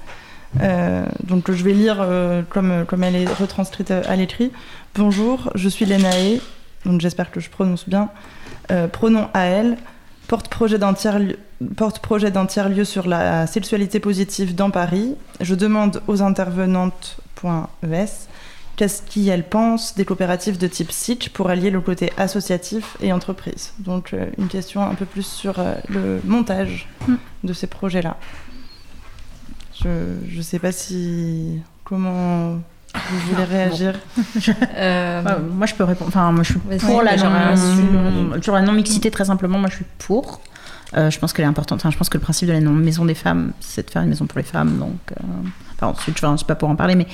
euh, donc je vais lire euh, comme, comme elle est retranscrite à, à l'écrit. Bonjour, je suis Lenae, donc j'espère que je prononce bien. Euh, pronom d'un tiers-lieu porte-projet d'un tiers-lieu sur la sexualité positive dans Paris. Je demande aux intervenantes.es qu'est-ce qu'elles pensent des coopératives de type SITch pour allier le côté associatif et entreprise. Donc euh, une question un peu plus sur euh, le montage Mm. de ces projets-là. Je ne sais pas si... Comment vous voulez réagir [LAUGHS] Euh, Ouais, moi, je peux répondre. Enfin, moi, je suis pour la non, sur la non mixité. Très simplement, moi, je suis pour. Euh, je pense qu'elle est importante. Enfin, je pense que le principe de la maison des femmes, c'est de faire une maison pour les femmes. Donc, euh, enfin, ensuite, je ne suis pas pour en parler, mais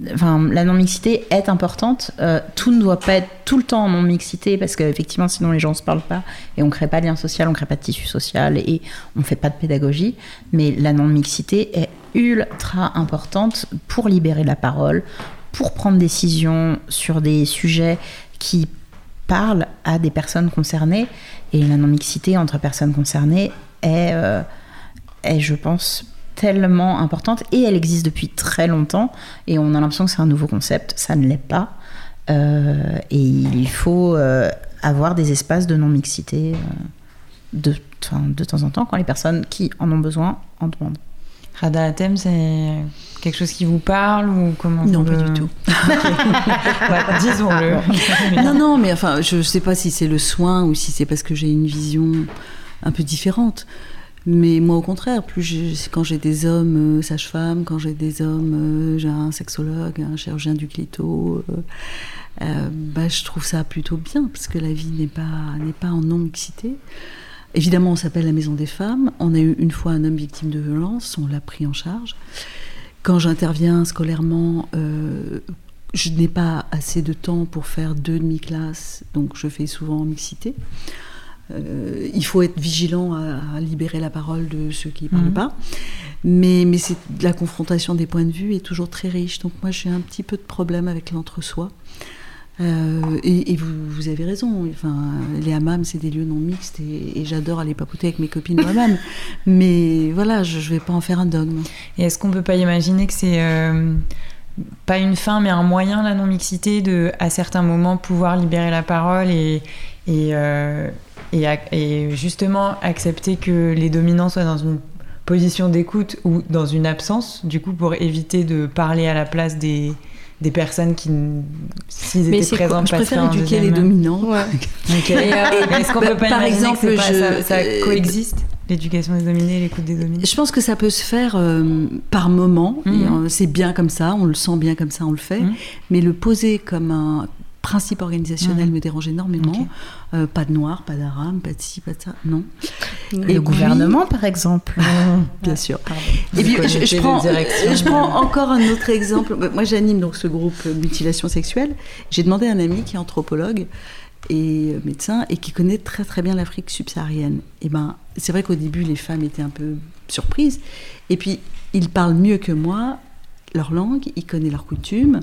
la non mixité est importante. Euh, tout ne doit pas être tout le temps en non mixité parce qu'effectivement, sinon les gens ne se parlent pas et on crée pas de lien social, on crée pas de tissu social et on fait pas de pédagogie. Mais la non mixité est ultra importante pour libérer la parole, pour prendre décision sur des sujets qui parlent à des personnes concernées. Et la non-mixité entre personnes concernées est, euh, est, je pense, tellement importante. Et elle existe depuis très longtemps. Et on a l'impression que c'est un nouveau concept. Ça ne l'est pas. Euh, et il faut euh, avoir des espaces de non-mixité euh, de, temps en temps quand les personnes qui en ont besoin en demandent. Rada Atem, c'est quelque chose qui vous parle ou comment Non, pas le- du tout. [LAUGHS] Ouais, Disons-le. non, non, mais enfin, je ne sais pas si c'est le soin ou si c'est parce que j'ai une vision un peu différente. Mais moi, au contraire, plus quand j'ai des hommes euh, sages-femmes, quand j'ai des hommes, euh, j'ai un sexologue, un chirurgien du clito, euh, euh, bah, je trouve ça plutôt bien parce que la vie n'est pas n'est pas en non-mixité. Évidemment, on s'appelle la Maison des Femmes. On a eu une fois un homme victime de violence, on l'a pris en charge. Quand j'interviens scolairement, je n'ai pas assez de temps pour faire deux demi-classes, donc je fais souvent en mixité. Euh, il faut être vigilant à, à libérer la parole de ceux qui ne parlent Mhm. pas. Mais, mais c'est la confrontation des points de vue est toujours très riche. Donc moi, j'ai un petit peu de problème avec l'entre-soi. Euh, et, et vous, vous avez raison. Enfin, les hammams, c'est des lieux non mixtes et, et j'adore aller papoter avec mes copines au [LAUGHS] hammam. Mais voilà, je ne vais pas en faire un dogme. Et est-ce qu'on peut pas imaginer que c'est euh, pas une fin, mais un moyen, la non-mixité, de, à certains moments, pouvoir libérer la parole et, et, euh, et, et justement accepter que les dominants soient dans une position d'écoute ou dans une absence, du coup, pour éviter de parler à la place des, des personnes qui, s'ils étaient présents, Je préfère éduquer les deuxième- dominants. Ouais. [LAUGHS] Ok. Et, euh, Est-ce qu'on Bah, peut pas par exemple, que pas- je- ça, ça euh, coexiste l'éducation des dominés, l'écoute des dominés? Je pense que ça peut se faire euh, par moment. Et, euh, C'est bien comme ça, on le sent bien comme ça, on le fait. Mhm. Mais le poser comme un principe organisationnel Mhm. me dérange énormément. Euh, pas de noir, pas d'arabe, pas de ci, pas de ça. Non. Le Et puis- gouvernement, par exemple. [LAUGHS] Bien sûr. Et puis, je, prends, directions. je prends encore un autre exemple. Moi, j'anime donc ce groupe mutilation sexuelle. J'ai demandé à un ami qui est anthropologue et médecin et qui connaît très très bien l'Afrique subsaharienne. Et ben, c'est vrai qu'au début, les femmes étaient un peu surprises. Et puis, il parle mieux que moi leur langue, il connaît leurs coutumes.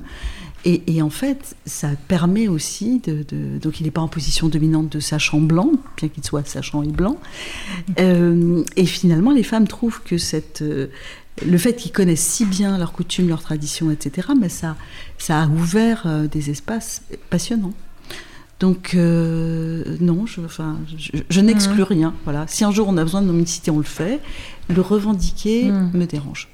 Et, et en fait, ça permet aussi de, de- Donc, il n'est pas en position dominante de sachant blanc, bien qu'il soit sachant et blanc. [LAUGHS] Euh, et finalement, les femmes trouvent que cette, euh, le fait qu'ils connaissent si bien leurs coutumes, leurs traditions, etc., mais ça, ça a ouvert euh, des espaces passionnants. Donc, non, je, enfin, je, je n'exclus rien. Voilà. Si un jour on a besoin de non-mixité, on le fait. Le revendiquer Mhm. me dérange.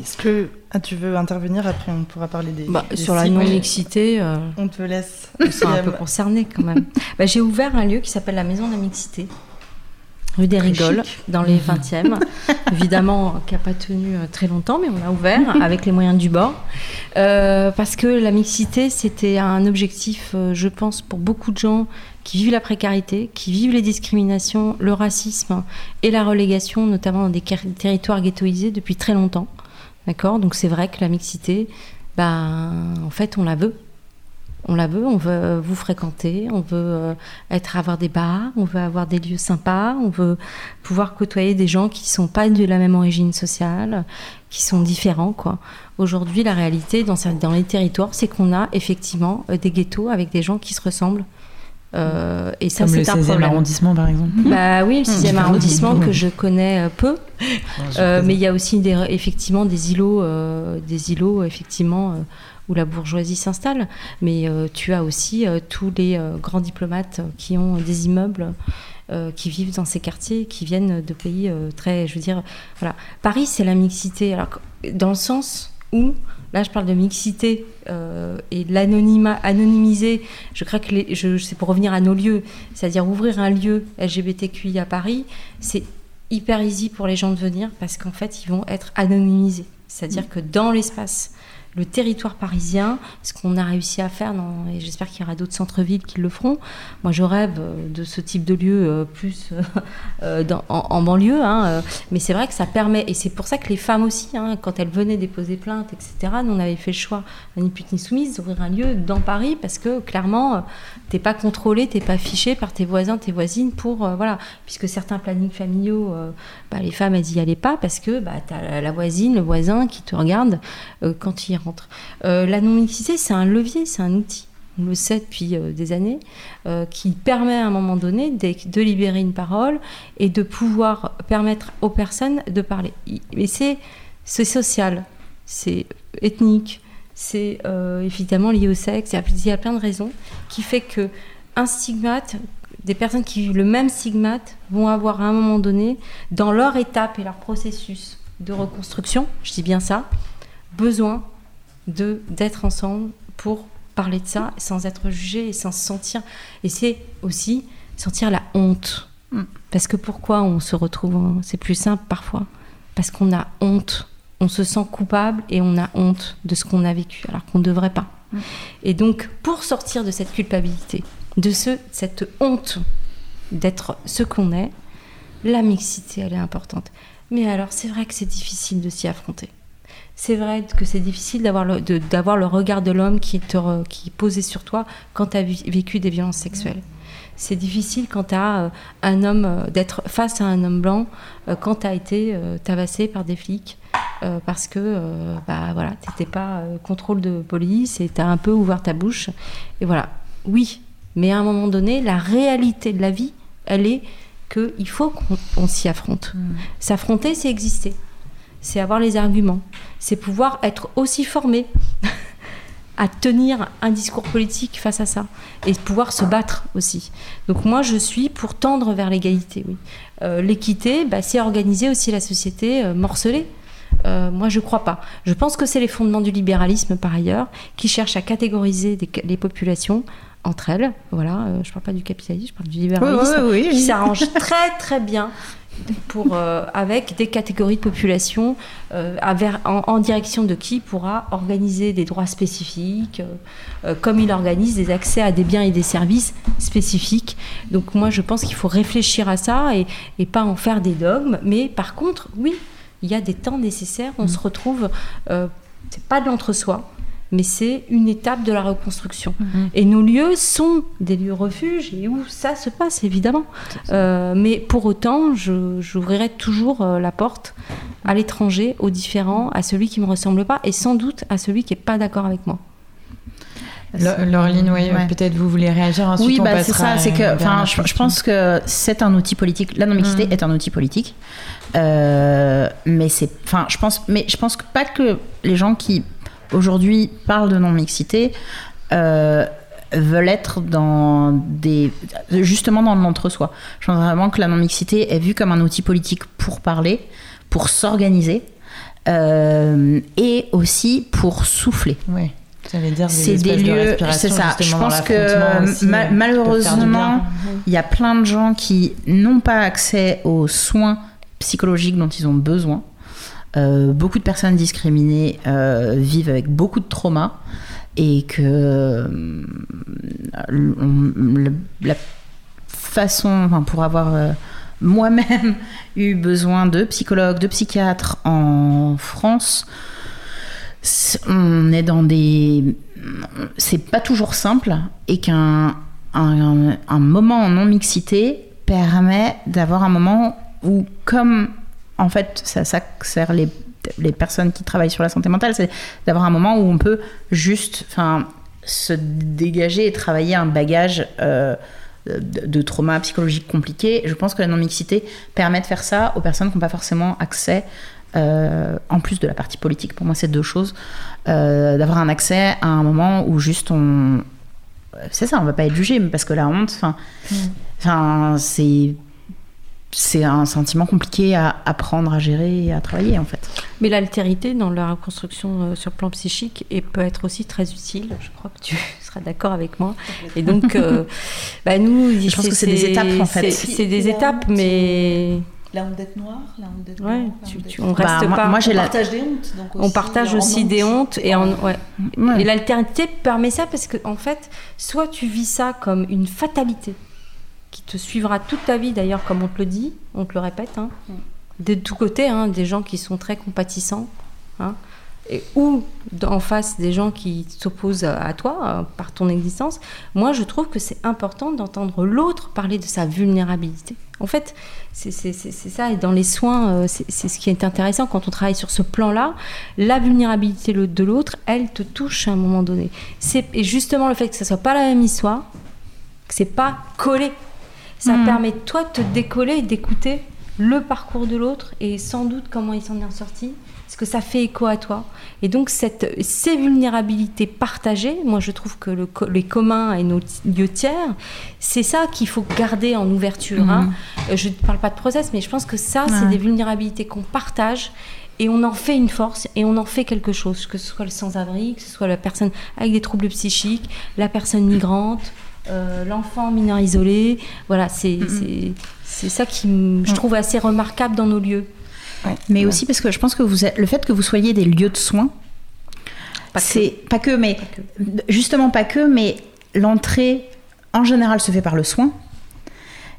Est-ce que ah, tu veux intervenir Après, on pourra parler des. Bah, des sur la non-mixité, euh, On te laisse. [LAUGHS] on sont un peu Siam. concernés quand même. [LAUGHS] Bah, J'ai ouvert un lieu qui s'appelle la Maison de la Mixité, rue des Rigoles, dans les [LAUGHS] 20e. Évidemment, qui n'a pas tenu euh, très longtemps, mais on l'a ouvert avec les moyens du bord. Euh, parce que la mixité, c'était un objectif, je pense, pour beaucoup de gens qui vivent la précarité, qui vivent les discriminations, le racisme et la relégation, notamment dans des territoires ghettoisés depuis très longtemps. D'accord? Donc c'est vrai que la mixité, ben, en fait, on la veut. On la veut, on veut euh, vous fréquenter, on veut euh, être avoir des bars, on veut avoir des lieux sympas, on veut pouvoir côtoyer des gens qui sont pas de la même origine sociale, qui sont différents quoi. Aujourd'hui, la réalité dans les territoires, c'est qu'on a effectivement euh, des ghettos avec des gens qui se ressemblent. Euh, et ça, Comme le c'est un 16e problème. arrondissement, par exemple. [LAUGHS] Bah oui, le 6e Mmh. arrondissement que je connais euh, peu. Euh, mais il y a aussi des, effectivement des îlots, euh, des îlots effectivement où la bourgeoisie s'installe. Mais tu as aussi tous les grands diplomates qui ont des immeubles, euh, qui vivent dans ces quartiers, qui viennent de pays euh, très, je veux dire, voilà. Paris, c'est la mixité. Alors dans le sens où Là, je parle de mixité euh, et de l'anonymat, anonymiser. Je crois que les, je, c'est pour revenir à nos lieux, c'est-à-dire ouvrir un lieu LGBTQI à Paris, c'est hyper easy pour les gens de venir parce qu'en fait, ils vont être anonymisés. C'est-à-dire que dans l'espace, le territoire parisien, ce qu'on a réussi à faire, et j'espère qu'il y aura d'autres centres-villes qui le feront. Moi, je rêve euh, de ce type de lieu euh, plus [LAUGHS] euh, en, banlieue, hein, mais c'est vrai que ça permet, et c'est pour ça que les femmes aussi, hein, quand elles venaient déposer plainte, etc., nous on avait fait le choix, ni pute ni soumise, d'ouvrir un lieu dans Paris parce que clairement, t'es pas contrôlé, t'es pas fiché par tes voisins, tes voisines pour voilà, puisque certains plannings familiaux, bah, les femmes elles y allaient pas parce que bah, t'as la- voisine, le voisin qui te regarde quand il Euh, la non-mixité, c'est un levier, c'est un outil. On le sait depuis euh, des années, euh, qui permet à un moment donné de, libérer une parole et de pouvoir permettre aux personnes de parler. Mais c'est social, c'est ethnique, c'est évidemment lié au sexe, il y a plein de raisons qui fait que un stigmate, des personnes qui vivent le même stigmate vont avoir à un moment donné, dans leur étape et leur processus de reconstruction, je dis bien ça, besoin de d'être ensemble pour parler de ça sans être jugé et sans se sentir. Et c'est aussi sentir la honte. Mm. Parce que pourquoi on se retrouve, en- c'est plus simple parfois, parce qu'on a honte. On se sent coupable et on a honte de ce qu'on a vécu, alors qu'on ne devrait pas. Mm. Et donc, pour sortir de cette culpabilité, de ce, cette honte d'être ce qu'on est, la mixité, elle est importante. Mais alors, c'est vrai que c'est difficile de s'y affronter. C'est vrai que c'est difficile d'avoir le, de- d'avoir le regard de l'homme qui, te re- qui est posé sur toi quand tu as vécu des violences sexuelles. C'est difficile quand tu as un homme, euh, d'être face à un homme blanc euh, quand tu as été euh, tabassé par des flics euh, parce que euh, bah, voilà, tu n'étais pas euh, contrôle de police et tu as un peu ouvert ta bouche. Et voilà, oui, mais à un moment donné, la réalité de la vie, elle est qu'il faut qu'on on s'y affronte. S'affronter, c'est exister. C'est avoir les arguments. C'est pouvoir être aussi formé [LAUGHS] à tenir un discours politique face à ça et pouvoir se battre aussi. Donc moi, je suis pour tendre vers l'égalité. Oui. Euh, L'équité, bah, c'est organiser aussi la société euh, morcelée. Euh, moi, je crois pas. Je pense que c'est les fondements du libéralisme, par ailleurs, qui cherchent à catégoriser des- les populations entre elles. Voilà, je parle pas du capitalisme, je parle du libéralisme, qui s'arrange très très bien pour, euh, avec des catégories de population euh, en, direction de qui pourra organiser des droits spécifiques, comme il organise des accès à des biens et des services spécifiques. Donc moi, je pense qu'il faut réfléchir à ça et, et, pas en faire des dogmes. Mais par contre, oui, il y a des temps nécessaires. On mm. se retrouve, c'est pas de l'entre-soi mais c'est une étape de la reconstruction. Mhm. Et nos lieux sont des lieux refuges et où ça se passe, évidemment. Euh, mais pour autant, j'ouvrirai toujours euh, la porte à l'étranger, aux différents, à celui qui ne me ressemble pas et sans doute à celui qui n'est pas d'accord avec moi. Laureline, oui, peut-être vous voulez réagir ensuite. Oui, bah, c'est ça. C'est que, je, pense que c'est un outil politique. La non-mixité mhm. est un outil politique. Euh, mais c'est, enfin, je pense, mais je pense que pas que les gens qui aujourd'hui parlent de non-mixité euh, veulent être dans des justement dans l'entre-soi. Je pense vraiment que la non-mixité est vue comme un outil politique pour parler, pour s'organiser euh, et aussi pour souffler. Oui. Dire c'est des lieux, c'est ça. Je pense que malheureusement, il y a plein de gens qui n'ont pas accès aux soins psychologiques dont ils ont besoin. Euh, beaucoup de personnes discriminées euh, vivent avec beaucoup de traumas et que euh, la façon, enfin, pour avoir moi-même [LAUGHS] eu besoin de psychologues, de psychiatres en France, on est dans des. C'est pas toujours simple et qu'un un, moment en non-mixité permet d'avoir un moment où, comme en fait, ça, ça sert les, les, personnes qui travaillent sur la santé mentale, c'est d'avoir un moment où on peut juste se dégager et travailler un bagage euh, de, de, trauma psychologique compliqué. Je pense que la non-mixité permet de faire ça aux personnes qui n'ont pas forcément accès, euh, en plus de la partie politique. Pour moi, c'est deux choses. Euh, d'avoir un accès à un moment où juste on. C'est ça, on va pas être jugé, parce que la honte, enfin, mm. c'est c'est un sentiment compliqué à apprendre à gérer et à travailler en fait. Mais l'altérité dans la reconstruction euh, sur plan psychique et peut être aussi très utile. Je crois que tu [LAUGHS] seras d'accord avec moi. Et donc, euh, [LAUGHS] bah, nous, je pense que c'est des étapes en fait. C'est des étapes, mais la honte d'être noire, la honte d'être ouais, on reste bah, pas. Moi, on partage des hontes. on partage aussi des hontes et en, ouais. Et l'alternité permet ça parce que en fait, soit tu vis ça comme une fatalité qui te suivra toute ta vie d'ailleurs, comme on te le dit, on te le répète, hein. de tous côtés, hein, des gens qui sont très compatissants, hein, et, ou en face des gens qui s'opposent à toi euh, par ton existence. Moi, je trouve que c'est important d'entendre l'autre parler de sa vulnérabilité. En fait, c'est ça, et dans les soins, euh, c'est ce qui est intéressant quand on travaille sur ce plan-là. La vulnérabilité de l'autre, elle te touche à un moment donné. Et justement, le fait que ce soit pas la même histoire, que c'est pas collé ça hmm. permet toi de te décoller et d'écouter le parcours de l'autre et sans doute comment il s'en est sorti, parce que ça fait écho à toi. Et donc cette, ces vulnérabilités partagées, moi je trouve que le, les communs et nos lieux tiers, c'est ça qu'il faut garder en ouverture. Hein. Hmm. Euh, je ne parle pas de process, mais je pense que ça, c'est des vulnérabilités qu'on partage et on en fait une force et on en fait quelque chose, que ce soit le sans-abri, que ce soit la personne avec des troubles psychiques, la personne migrante, euh, l'enfant mineur isolé. Voilà, c'est ça qui je trouve assez remarquable dans nos lieux. Mais aussi parce que je pense que vous le fait que vous soyez des lieux de soins, c'est pas que, mais justement pas que, mais l'entrée en général se fait par le soin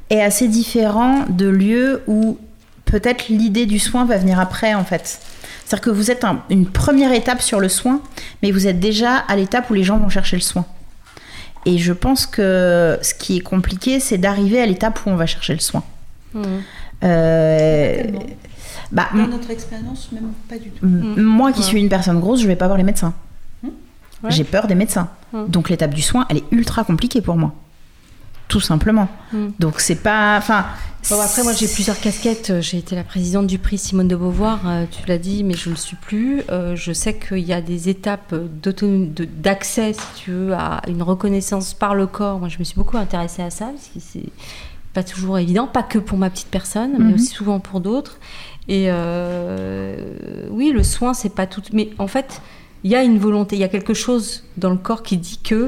est assez différent de lieux où peut-être l'idée du soin va venir après en fait. C'est-à-dire que vous êtes une première étape sur le soin, mais vous êtes déjà à l'étape où les gens vont chercher le soin. Et je pense que ce qui est compliqué, c'est d'arriver à l'étape où on va chercher le soin. Mmh. Euh, bah, Dans notre expérience, même pas du tout. Moi qui suis une personne grosse, je vais pas voir les médecins. Mmh. J'ai peur des médecins. Mmh. Donc l'étape du soin, elle est ultra compliquée pour moi tout simplement. Hmm. Donc c'est pas, enfin. après moi j'ai plusieurs casquettes. J'ai été la présidente du prix Simone de Beauvoir, euh, tu l'as dit, mais je ne le suis plus. Euh, je sais qu'il y a des étapes d'accès, si tu veux, à une reconnaissance par le corps. Moi je me suis beaucoup intéressée à ça parce que c'est pas toujours évident, pas que pour ma petite personne, mais mhm. aussi souvent pour d'autres. Et euh, oui, le soin c'est pas tout, mais en fait il y a une volonté, il y a quelque chose dans le corps qui dit que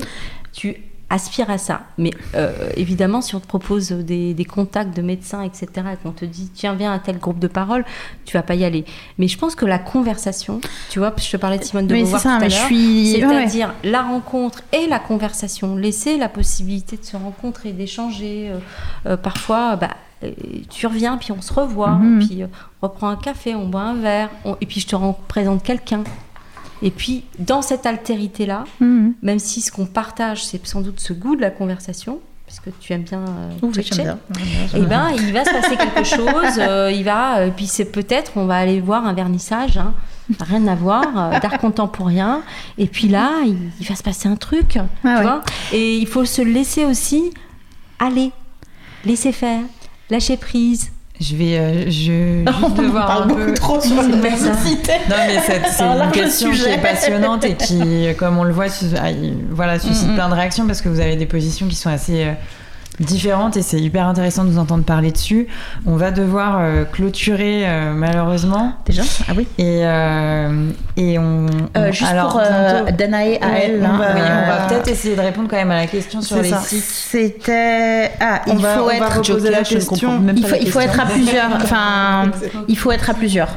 tu aspire à ça. Mais euh, évidemment, si on te propose des, des contacts de médecins, etc., et qu'on te dit, tiens, viens à tel groupe de parole, tu vas pas y aller. Mais je pense que la conversation, tu vois, je te parlais de Simone de Beauvoir c'est ça, tout à mais l'heure, je suis- c'est-à-dire la rencontre et la conversation, laisser la possibilité de se rencontrer, d'échanger. euh, euh, parfois, bah, tu reviens, puis on se revoit, Mhm. puis on reprend un café, on boit un verre, on- et puis je te présente quelqu'un. Et puis, dans cette altérité-là, Mhm. même si ce qu'on partage, c'est sans doute ce goût de la conversation, parce que tu aimes bien euh, Oui, j'aime bien. eh ben, il va se passer quelque [LAUGHS] chose. euh, il va, euh, puis c'est peut-être, on va aller voir un vernissage, hein, rien à voir, euh, d'art [LAUGHS] contemporain. Et puis là, il, il va se passer un truc, Ah tu ouais. vois. Et il faut se laisser aussi aller, laisser faire, lâcher prise. Je vais euh, je, juste [LAUGHS] devoir un peu. trop sur. [LAUGHS] Non, mais c'est [LAUGHS] c'est Un une question qui est passionnante et qui, comme on le voit, ah, il- voilà, suscite Mm, mm. plein de réactions parce que vous avez des positions qui sont assez euh, différentes et c'est hyper intéressant de vous entendre parler dessus. On va devoir euh, clôturer euh, malheureusement Déjà Ah oui. et, euh, et on. Euh, on- juste alors, pour euh, Danae à elle. on hein, va- euh, peut-être essayer de répondre quand même à la question sur les ça. sites. C'était. Ah, On il va- faut on va être. reposer la je ne question. comprends même Il faut, il être à plusieurs. Enfin, [LAUGHS] il faut être à plusieurs.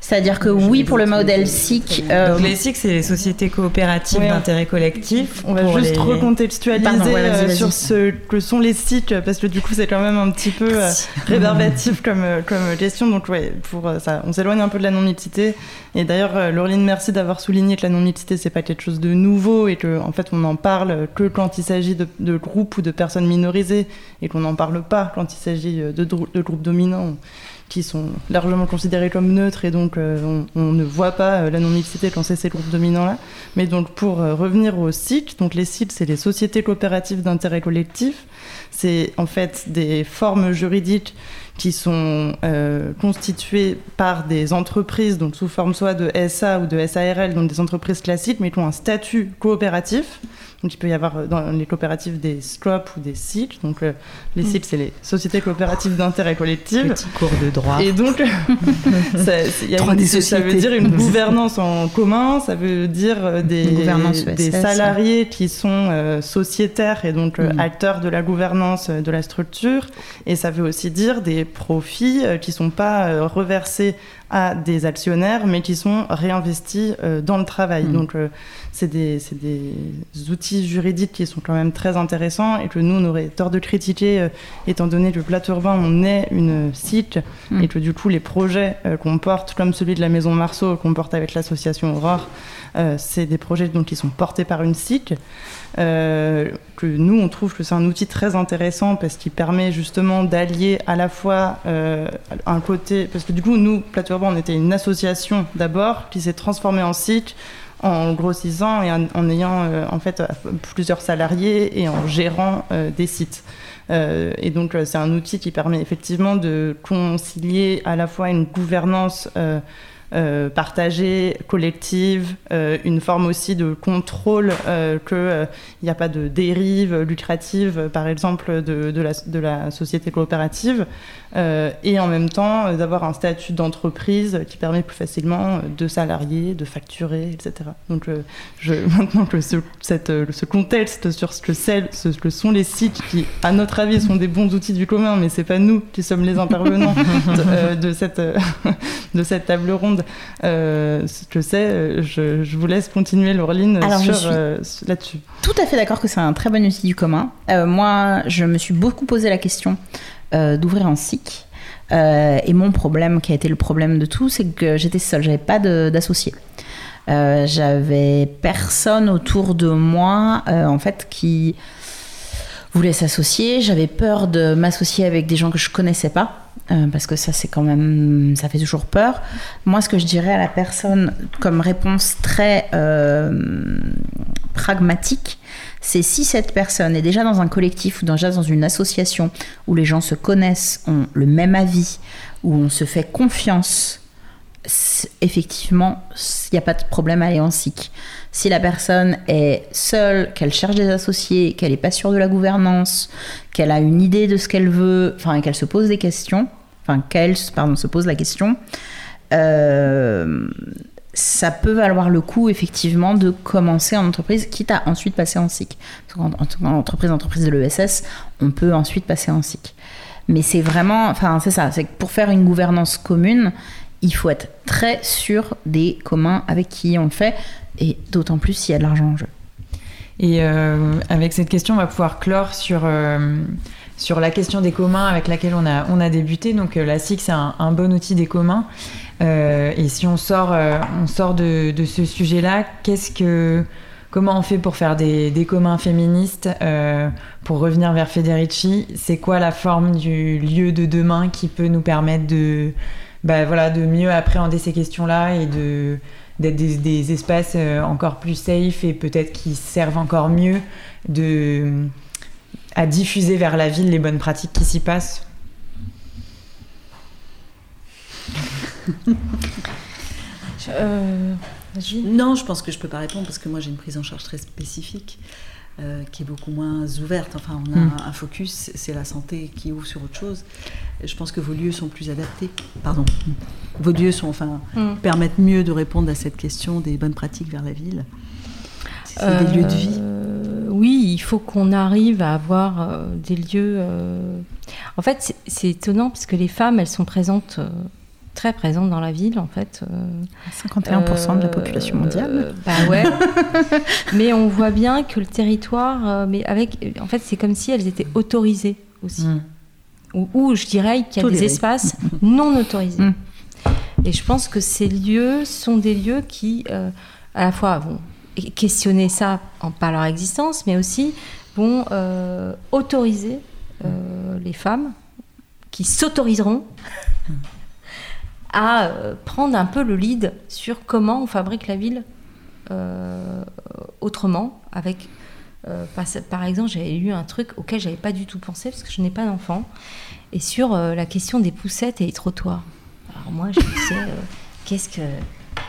C'est-à-dire que oui, pour le modèle SIC. euh, Donc les SIC, c'est les sociétés coopératives Ouais. d'intérêt collectif. On va juste les- recontextualiser Pardon, ouais, vas-y, euh, sur ce que sont les sites parce que du coup c'est quand même un petit peu euh, réverbatif comme, euh, comme question. Donc ouais, pour euh, ça, on s'éloigne un peu de la non-mixité. Et d'ailleurs, euh, Laureline, merci d'avoir souligné que la non-mixité c'est pas quelque chose de nouveau et que en fait on en parle que quand il s'agit de, de groupes ou de personnes minorisées et qu'on n'en parle pas quand il s'agit euh, de groupes dominants qui sont largement considérés comme neutres et donc euh, on, ne voit pas euh, la non-mixité quand c'est ces groupes dominants-là. Mais donc pour euh, revenir aux SIC, donc les SIC c'est les sociétés coopératives d'intérêt collectif. C'est en fait des formes juridiques qui sont constituées par des entreprises, donc sous forme soit de SA ou de SARL, donc des entreprises classiques, mais qui ont un statut coopératif. Donc il peut y avoir euh, dans les coopératives des SCOP ou des SIC. Donc euh, les SIC, c'est les sociétés coopératives d'intérêt collectif. Petit cours de droit. Et donc, [LAUGHS] ça, c'est- il y a Droit une- des ça veut dire une [LAUGHS] gouvernance en commun, ça veut dire euh, des, salariés qui sont euh, sociétaires et donc euh, Mm. acteurs de la gouvernance de la structure. Et ça veut aussi dire des profits qui sont pas reversés à des actionnaires, mais qui sont réinvestis euh, dans le travail. Mm. Donc, euh, c'est des, c'est des outils juridiques qui sont quand même très intéressants et que nous, on aurait tort de critiquer, euh, étant donné que Plateau Urbain, on est une site Mm. et que du coup, les projets euh, qu'on porte, comme celui de la Maison Marceau, qu'on porte avec l'association Aurore, c'est des projets donc, qui sont portés par une SIC. Euh, que nous, on trouve que c'est un outil très intéressant parce qu'il permet justement d'allier à la fois euh, un côté. Parce que du coup, nous, Plateau on était une association d'abord qui s'est transformée en SIC en grossissant et en, ayant euh, en fait euh, plusieurs salariés et en gérant euh, des sites. Euh, et donc euh, c'est un outil qui permet effectivement de concilier à la fois une gouvernance euh, euh, partagée, collective, euh, une forme aussi de contrôle, euh, qu'il n'y a pas de dérive lucrative, euh, par exemple, de, de, la, de la société coopérative, euh, et en même temps euh, d'avoir un statut d'entreprise qui permet plus facilement euh, de salarier, de facturer, etc. Donc euh, je, [LAUGHS] maintenant que ce, cette, euh, ce contexte sur ce que, c'est- ce que sont les sites qui, à notre avis, sont des bons outils du commun, mais c'est pas nous qui sommes les intervenants [LAUGHS] de, euh, de cette, euh, [LAUGHS] de cette table ronde. Euh, ce que c'est, euh, je, je vous laisse continuer, Laureline, euh, là-dessus. tout à fait d'accord que c'est un très bon outil du commun. Euh, moi, je me suis beaucoup posé la question euh, d'ouvrir un SIC. Euh, et mon problème, qui a été le problème de tout, c'est que j'étais seule, j'avais pas d'associé. Euh, j'avais personne autour de moi, euh, en fait, qui voulait s'associer. J'avais peur de m'associer avec des gens que je connaissais pas. Euh, parce que ça, c'est quand même, ça fait toujours peur. Moi, ce que je dirais à la personne comme réponse très euh, pragmatique, c'est si cette personne est déjà dans un collectif ou déjà dans une association où les gens se connaissent, ont le même avis, où on se fait confiance, effectivement, il n'y a pas de problème à aller en SIC. Si la personne est seule, qu'elle cherche des associés, qu'elle n'est pas sûre de la gouvernance, qu'elle a une idée de ce qu'elle veut, enfin qu'elle se pose des questions, enfin qu'elle pardon, se pose la question, euh, ça peut valoir le coup effectivement de commencer en entreprise, quitte à ensuite passer en SIC. En entreprise, entreprise de l'ESS, on peut ensuite passer en SIC. Mais c'est vraiment, enfin c'est ça, c'est que pour faire une gouvernance commune, il faut être très sûr des communs avec qui on le fait, et d'autant plus s'il y a de l'argent en jeu. Et euh, avec cette question, on va pouvoir clore sur, euh, sur la question des communs avec laquelle on a, on a débuté. Donc euh, la SIC, c'est un, bon outil des communs. et si on sort, on sort de, de ce sujet-là, comment on fait pour faire des, des communs féministes Pour revenir vers Federici, c'est quoi la forme du lieu de demain qui peut nous permettre de, bah, voilà, de mieux appréhender ces questions-là et de d'être des, espaces euh, encore plus safe et peut-être qui servent encore mieux de, à diffuser vers la ville les bonnes pratiques qui s'y passent [LAUGHS] euh, Non, je pense que je peux pas répondre parce que moi j'ai une prise en charge très spécifique. Euh, qui est beaucoup moins ouverte. Enfin, on a mm. un focus, c'est la santé qui ouvre sur autre chose. je pense que vos lieux sont plus adaptés. Pardon. Vos lieux sont, enfin, mm. permettent mieux de répondre à cette question des bonnes pratiques vers la ville. C'est des lieux de vie. Euh, oui, il faut qu'on arrive à avoir euh, des lieux. En fait, c'est étonnant parce que les femmes, elles sont présentes très présente dans la ville, en fait. 51% de la population mondiale. Euh, bah ouais. [LAUGHS] mais on voit bien que le territoire, euh, mais avec, en fait, c'est comme si elles étaient autorisées aussi. Mm. Ou, je dirais qu'il y a des espaces [LAUGHS] non autorisés. Mm. Et je pense que ces lieux sont des lieux qui, euh, à la fois, vont questionner ça en, par leur existence, mais aussi vont autoriser les femmes qui s'autoriseront à euh, prendre un peu le lead sur comment on fabrique la ville euh, autrement. Avec, euh, par, exemple, j'avais lu un truc auquel j'avais pas du tout pensé parce que je n'ai pas d'enfant, et sur la question des poussettes et les trottoirs. Alors moi, je me disais, qu'est-ce que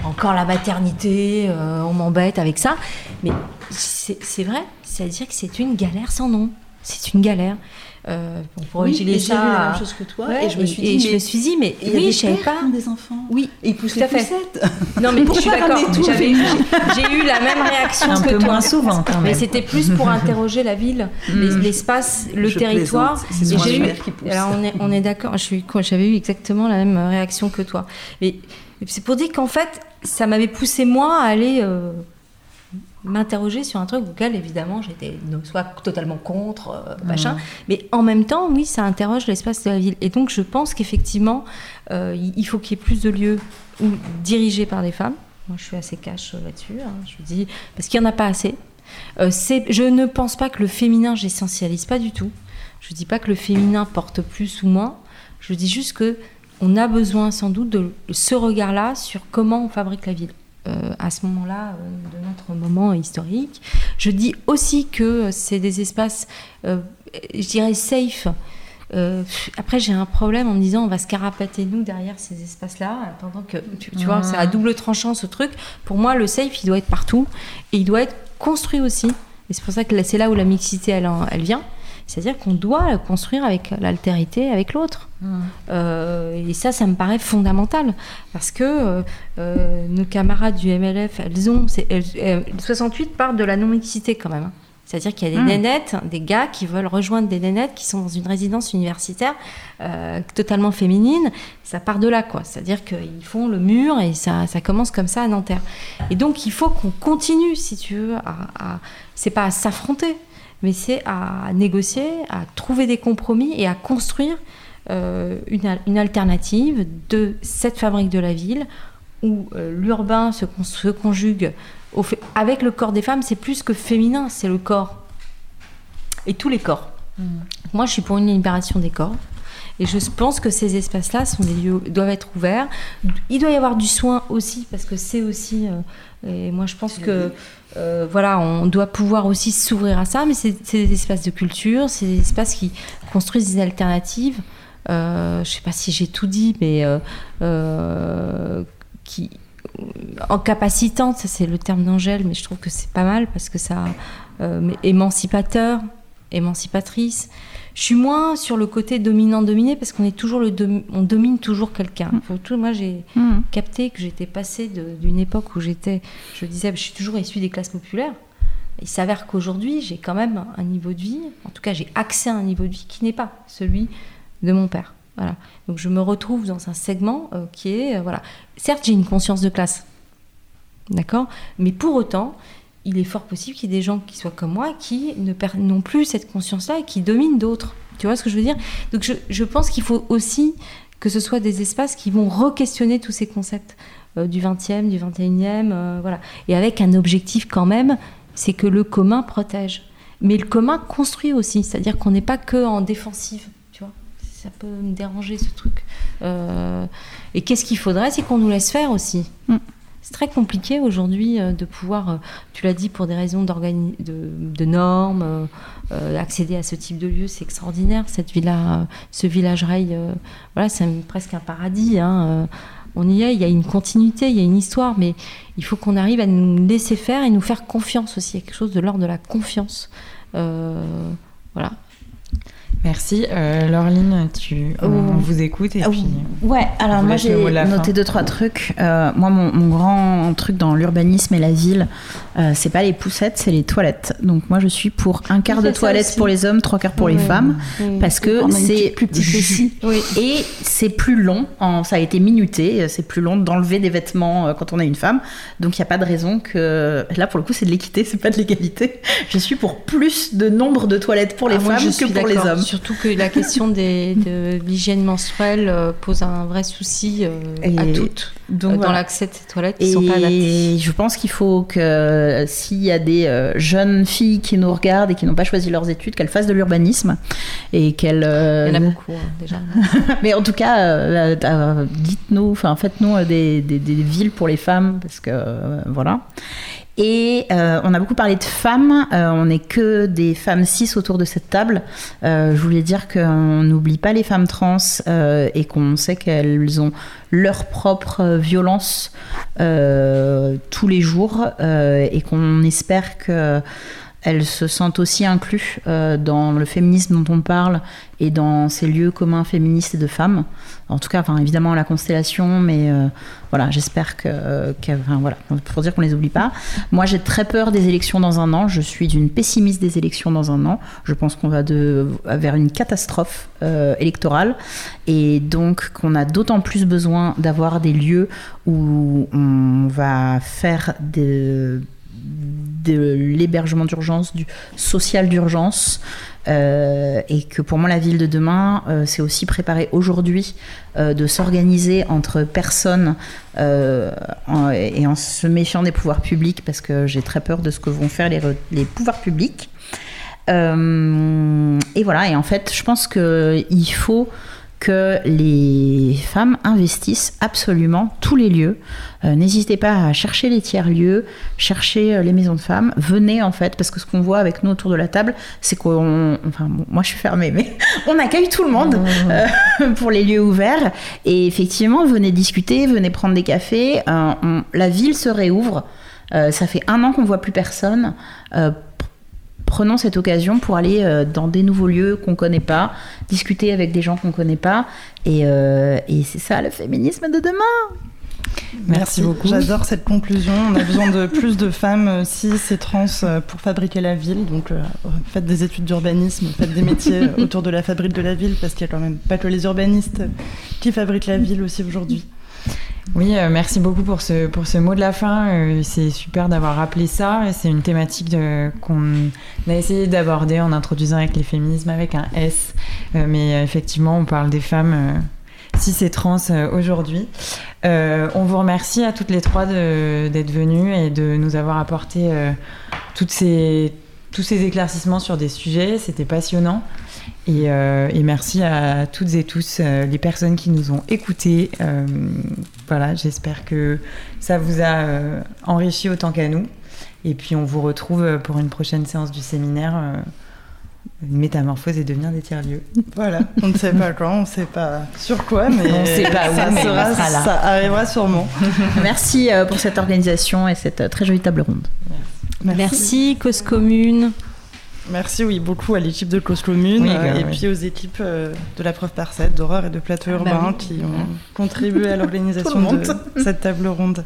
encore la maternité, on m'embête avec ça. Mais c'est vrai, c'est-à-dire que c'est une galère sans nom. C'est une galère. Euh, pour oui, j'ai ça. vu la même chose que toi et je me suis dit, mais, je me suis dit, mais oui, je savais pas. des enfants. Oui, et ils poussent les poussettes. Non, mais je suis d'accord. J'ai eu la même réaction Un que peu toi. moins souvent, quand même. Mais c'était plus pour interroger la ville, mm. l'espace, le territoire. Et j'ai eu. Alors on est, on est d'accord. J'avais eu exactement la même réaction que toi. Et c'est pour dire qu'en fait, ça m'avait poussé moi à aller. Euh, m'interroger sur un truc auquel évidemment j'étais soit totalement contre, euh, machin, mmh. mais en même temps, oui, ça interroge l'espace de la ville. Et donc je pense qu'effectivement, euh, il faut qu'il y ait plus de lieux où, dirigés par des femmes. Moi, je suis assez cash euh, là-dessus. Hein. je dis parce qu'il n'y en a pas assez. je ne pense pas que le féminin, j'essentialise pas du tout. Je dis pas que le féminin porte plus ou moins. Je dis juste que on a besoin sans doute de ce regard-là sur comment on fabrique la ville. Euh, à ce moment-là euh, de notre moment historique. Je dis aussi que c'est des espaces, euh, je dirais, safe. après, j'ai un problème en me disant on va se carapater nous derrière ces espaces-là, pendant que tu, vois, c'est à double tranchant ce truc. Pour moi, le safe, il doit être partout et il doit être construit aussi. Et c'est pour ça que c'est là où la mixité, elle, elle vient. C'est-à-dire qu'on doit construire avec l'altérité, avec l'autre. Mmh. Euh, et ça, ça me paraît fondamental. Parce que euh, euh, nos camarades du MLF, elles ont. 68 partent de la non-mixité quand même. Hein. C'est-à-dire qu'il y a des mmh. nénettes, des gars qui veulent rejoindre des nénettes qui sont dans une résidence universitaire totalement féminine. Ça part de là, quoi. C'est-à-dire qu'ils font le mur et ça, ça, commence comme ça à Nanterre. Et donc, il faut qu'on continue, si tu veux, à, à c'est pas à s'affronter, mais c'est à négocier, à trouver des compromis et à construire euh, une, alternative de cette fabrique de la ville où euh, l'urbain se, se, conjugue au avec le corps des femmes. C'est plus que féminin, c'est le corps. Et tous les corps. Mmh. Moi, je suis pour une libération des corps. Et je pense que ces espaces-là sont des lieux doivent être ouverts. Il doit y avoir du soin aussi parce que c'est aussi. Euh, et moi, je pense que euh, voilà, on doit pouvoir aussi s'ouvrir à ça, mais c'est des espaces de culture, c'est des espaces qui construisent des alternatives. Euh, je ne sais pas si j'ai tout dit, mais qui, en capacitante, ça c'est le terme d'Angèle, mais je trouve que c'est pas mal parce que ça, émancipateur, émancipatrice. Je suis moins sur le côté dominant-dominé parce qu'on est toujours le on domine toujours quelqu'un. Mm. Moi, j'ai mm. capté que j'étais passée d'une époque où j'étais, je disais, je suis toujours issue des classes populaires. Il s'avère qu'aujourd'hui, j'ai quand même un niveau de vie, en tout cas, j'ai accès à un niveau de vie qui n'est pas celui de mon père. Voilà. Donc je me retrouve dans un segment euh, qui est, euh, voilà. Certes, j'ai une conscience de classe, d'accord, mais pour autant, il est fort possible qu'il y ait des gens qui soient comme moi qui n'ont plus cette conscience-là et qui dominent d'autres. Tu vois ce que je veux dire? Donc je, je pense qu'il faut aussi que ce soit des espaces qui vont re-questionner tous ces concepts euh, du 20e, du 21e, voilà. Et avec un objectif quand même, c'est que le commun protège. Mais le commun construit aussi, c'est-à-dire qu'on n'est pas que en défensive ça peut me déranger ce truc. Euh, et qu'est-ce qu'il faudrait C'est qu'on nous laisse faire aussi. Mm. C'est très compliqué aujourd'hui euh, de pouvoir, euh, tu l'as dit, pour des raisons de, de, normes, accéder à ce type de lieu, c'est extraordinaire. Cette villa, ce village rail, voilà, c'est presque un paradis. Hein, on y est, il y a une continuité, il y a une histoire, mais il faut qu'on arrive à nous laisser faire et nous faire confiance aussi. Quelque chose de l'ordre de la confiance. voilà, Merci. Euh, Laureline, tu, on, vous écoute. Et puis, ouais, alors moi j'ai noté deux, trois trucs. Euh, moi, mon, grand truc dans l'urbanisme et la ville, euh, c'est pas les poussettes, c'est les toilettes. Donc moi, je suis pour un quart de toilettes pour les hommes, trois quarts pour les femmes. Parce que c'est plus petit aussi. [LAUGHS] Et c'est plus long, ça a été minuté, c'est plus long d'enlever des vêtements euh, quand on a une femme. Donc il n'y a pas de raison que. Là, pour le coup, c'est de l'équité, [LAUGHS] c'est pas de l'égalité. Je suis pour plus de nombre de toilettes pour les ah, femmes que pour les hommes. Surtout que la question des, de l'hygiène menstruelle euh, pose un vrai souci euh, à toutes Donc, euh, dans l'accès de ces toilettes qui et sont pas adaptées. Je pense qu'il faut que s'il y a des jeunes filles qui nous regardent et qui n'ont pas choisi leurs études, qu'elles fassent de l'urbanisme et qu'elles. Il y en a beaucoup hein, déjà. [LAUGHS] Mais en tout cas, dites-nous, enfin faites-nous des, des, des, villes pour les femmes parce que voilà. Et euh, on a beaucoup parlé de femmes. Euh, on n'est que des femmes cis autour de cette table. Euh, je voulais dire qu'on n'oublie pas les femmes trans et qu'on sait qu'elles ont leur propre violence tous les jours et qu'on espère que elles se sentent aussi incluses dans le féminisme dont on parle et dans ces lieux communs féministes et de femmes. En tout cas, enfin, évidemment la constellation, mais euh, voilà, j'espère que, enfin, voilà, pour dire qu'on les oublie pas. Moi, j'ai très peur des élections dans un an. Je suis d'une pessimiste des élections dans un an. Je pense qu'on va de, vers une catastrophe euh, électorale et donc qu'on a d'autant plus besoin d'avoir des lieux où on va faire de, de l'hébergement d'urgence, du social d'urgence, euh, et que pour moi la ville de demain, euh, c'est aussi préparer aujourd'hui euh, de s'organiser entre personnes et en se méfiant des pouvoirs publics parce que j'ai très peur de ce que vont faire les, les pouvoirs publics. et voilà, et en fait, je pense qu'il faut que les femmes investissent absolument tous les lieux. Euh, n'hésitez pas à chercher les tiers-lieux, chercher euh, les maisons de femmes. Venez en fait, parce que ce qu'on voit avec nous autour de la table, c'est qu'on. Enfin, moi je suis fermée, mais [LAUGHS] on accueille tout le monde mmh. euh, [LAUGHS] pour les lieux ouverts. Et effectivement, venez discuter, venez prendre des cafés. la ville se réouvre. ça fait un an qu'on voit plus personne prenons cette occasion pour aller euh, dans des nouveaux lieux qu'on connaît pas, discuter avec des gens qu'on connaît pas, et, euh, et c'est ça le féminisme de demain. Merci, beaucoup. J'adore cette conclusion. On a besoin de plus de femmes cis et trans euh, pour fabriquer la ville. Donc faites des études d'urbanisme, faites des métiers autour de la fabrique de la ville, parce qu'il y a quand même pas que les urbanistes qui fabriquent la ville aussi aujourd'hui. Oui, euh, merci beaucoup pour ce, pour ce mot de la fin. Euh, c'est super d'avoir rappelé ça. C'est une thématique qu'on a essayé d'aborder en introduisant avec les féminismes avec un S. Euh, mais effectivement, on parle des femmes cis et trans aujourd'hui. on vous remercie à toutes les trois d'être venues et de nous avoir apporté toutes ces, tous ces éclaircissements sur des sujets. C'était passionnant. Euh, et, merci à toutes et tous euh, les personnes qui nous ont écoutés. Euh, voilà, j'espère que ça vous a enrichi autant qu'à nous. Et puis on vous retrouve pour une prochaine séance du séminaire Métamorphose et devenir des tiers-lieux. Voilà, [LAUGHS] on ne sait pas quand, on ne sait pas sur quoi, mais on sait pas ça, sera, ça arrivera sûrement. [LAUGHS] Merci pour cette organisation et cette très jolie table ronde. Merci, Cause Commune. Merci, oui, beaucoup à l'équipe de Cause Commune Oui, euh, bah, et oui. puis aux équipes euh, de la preuve par 7, d'horreur et de plateau Ah bah urbain oui. qui ont contribué à l'organisation [LAUGHS] de cette table ronde.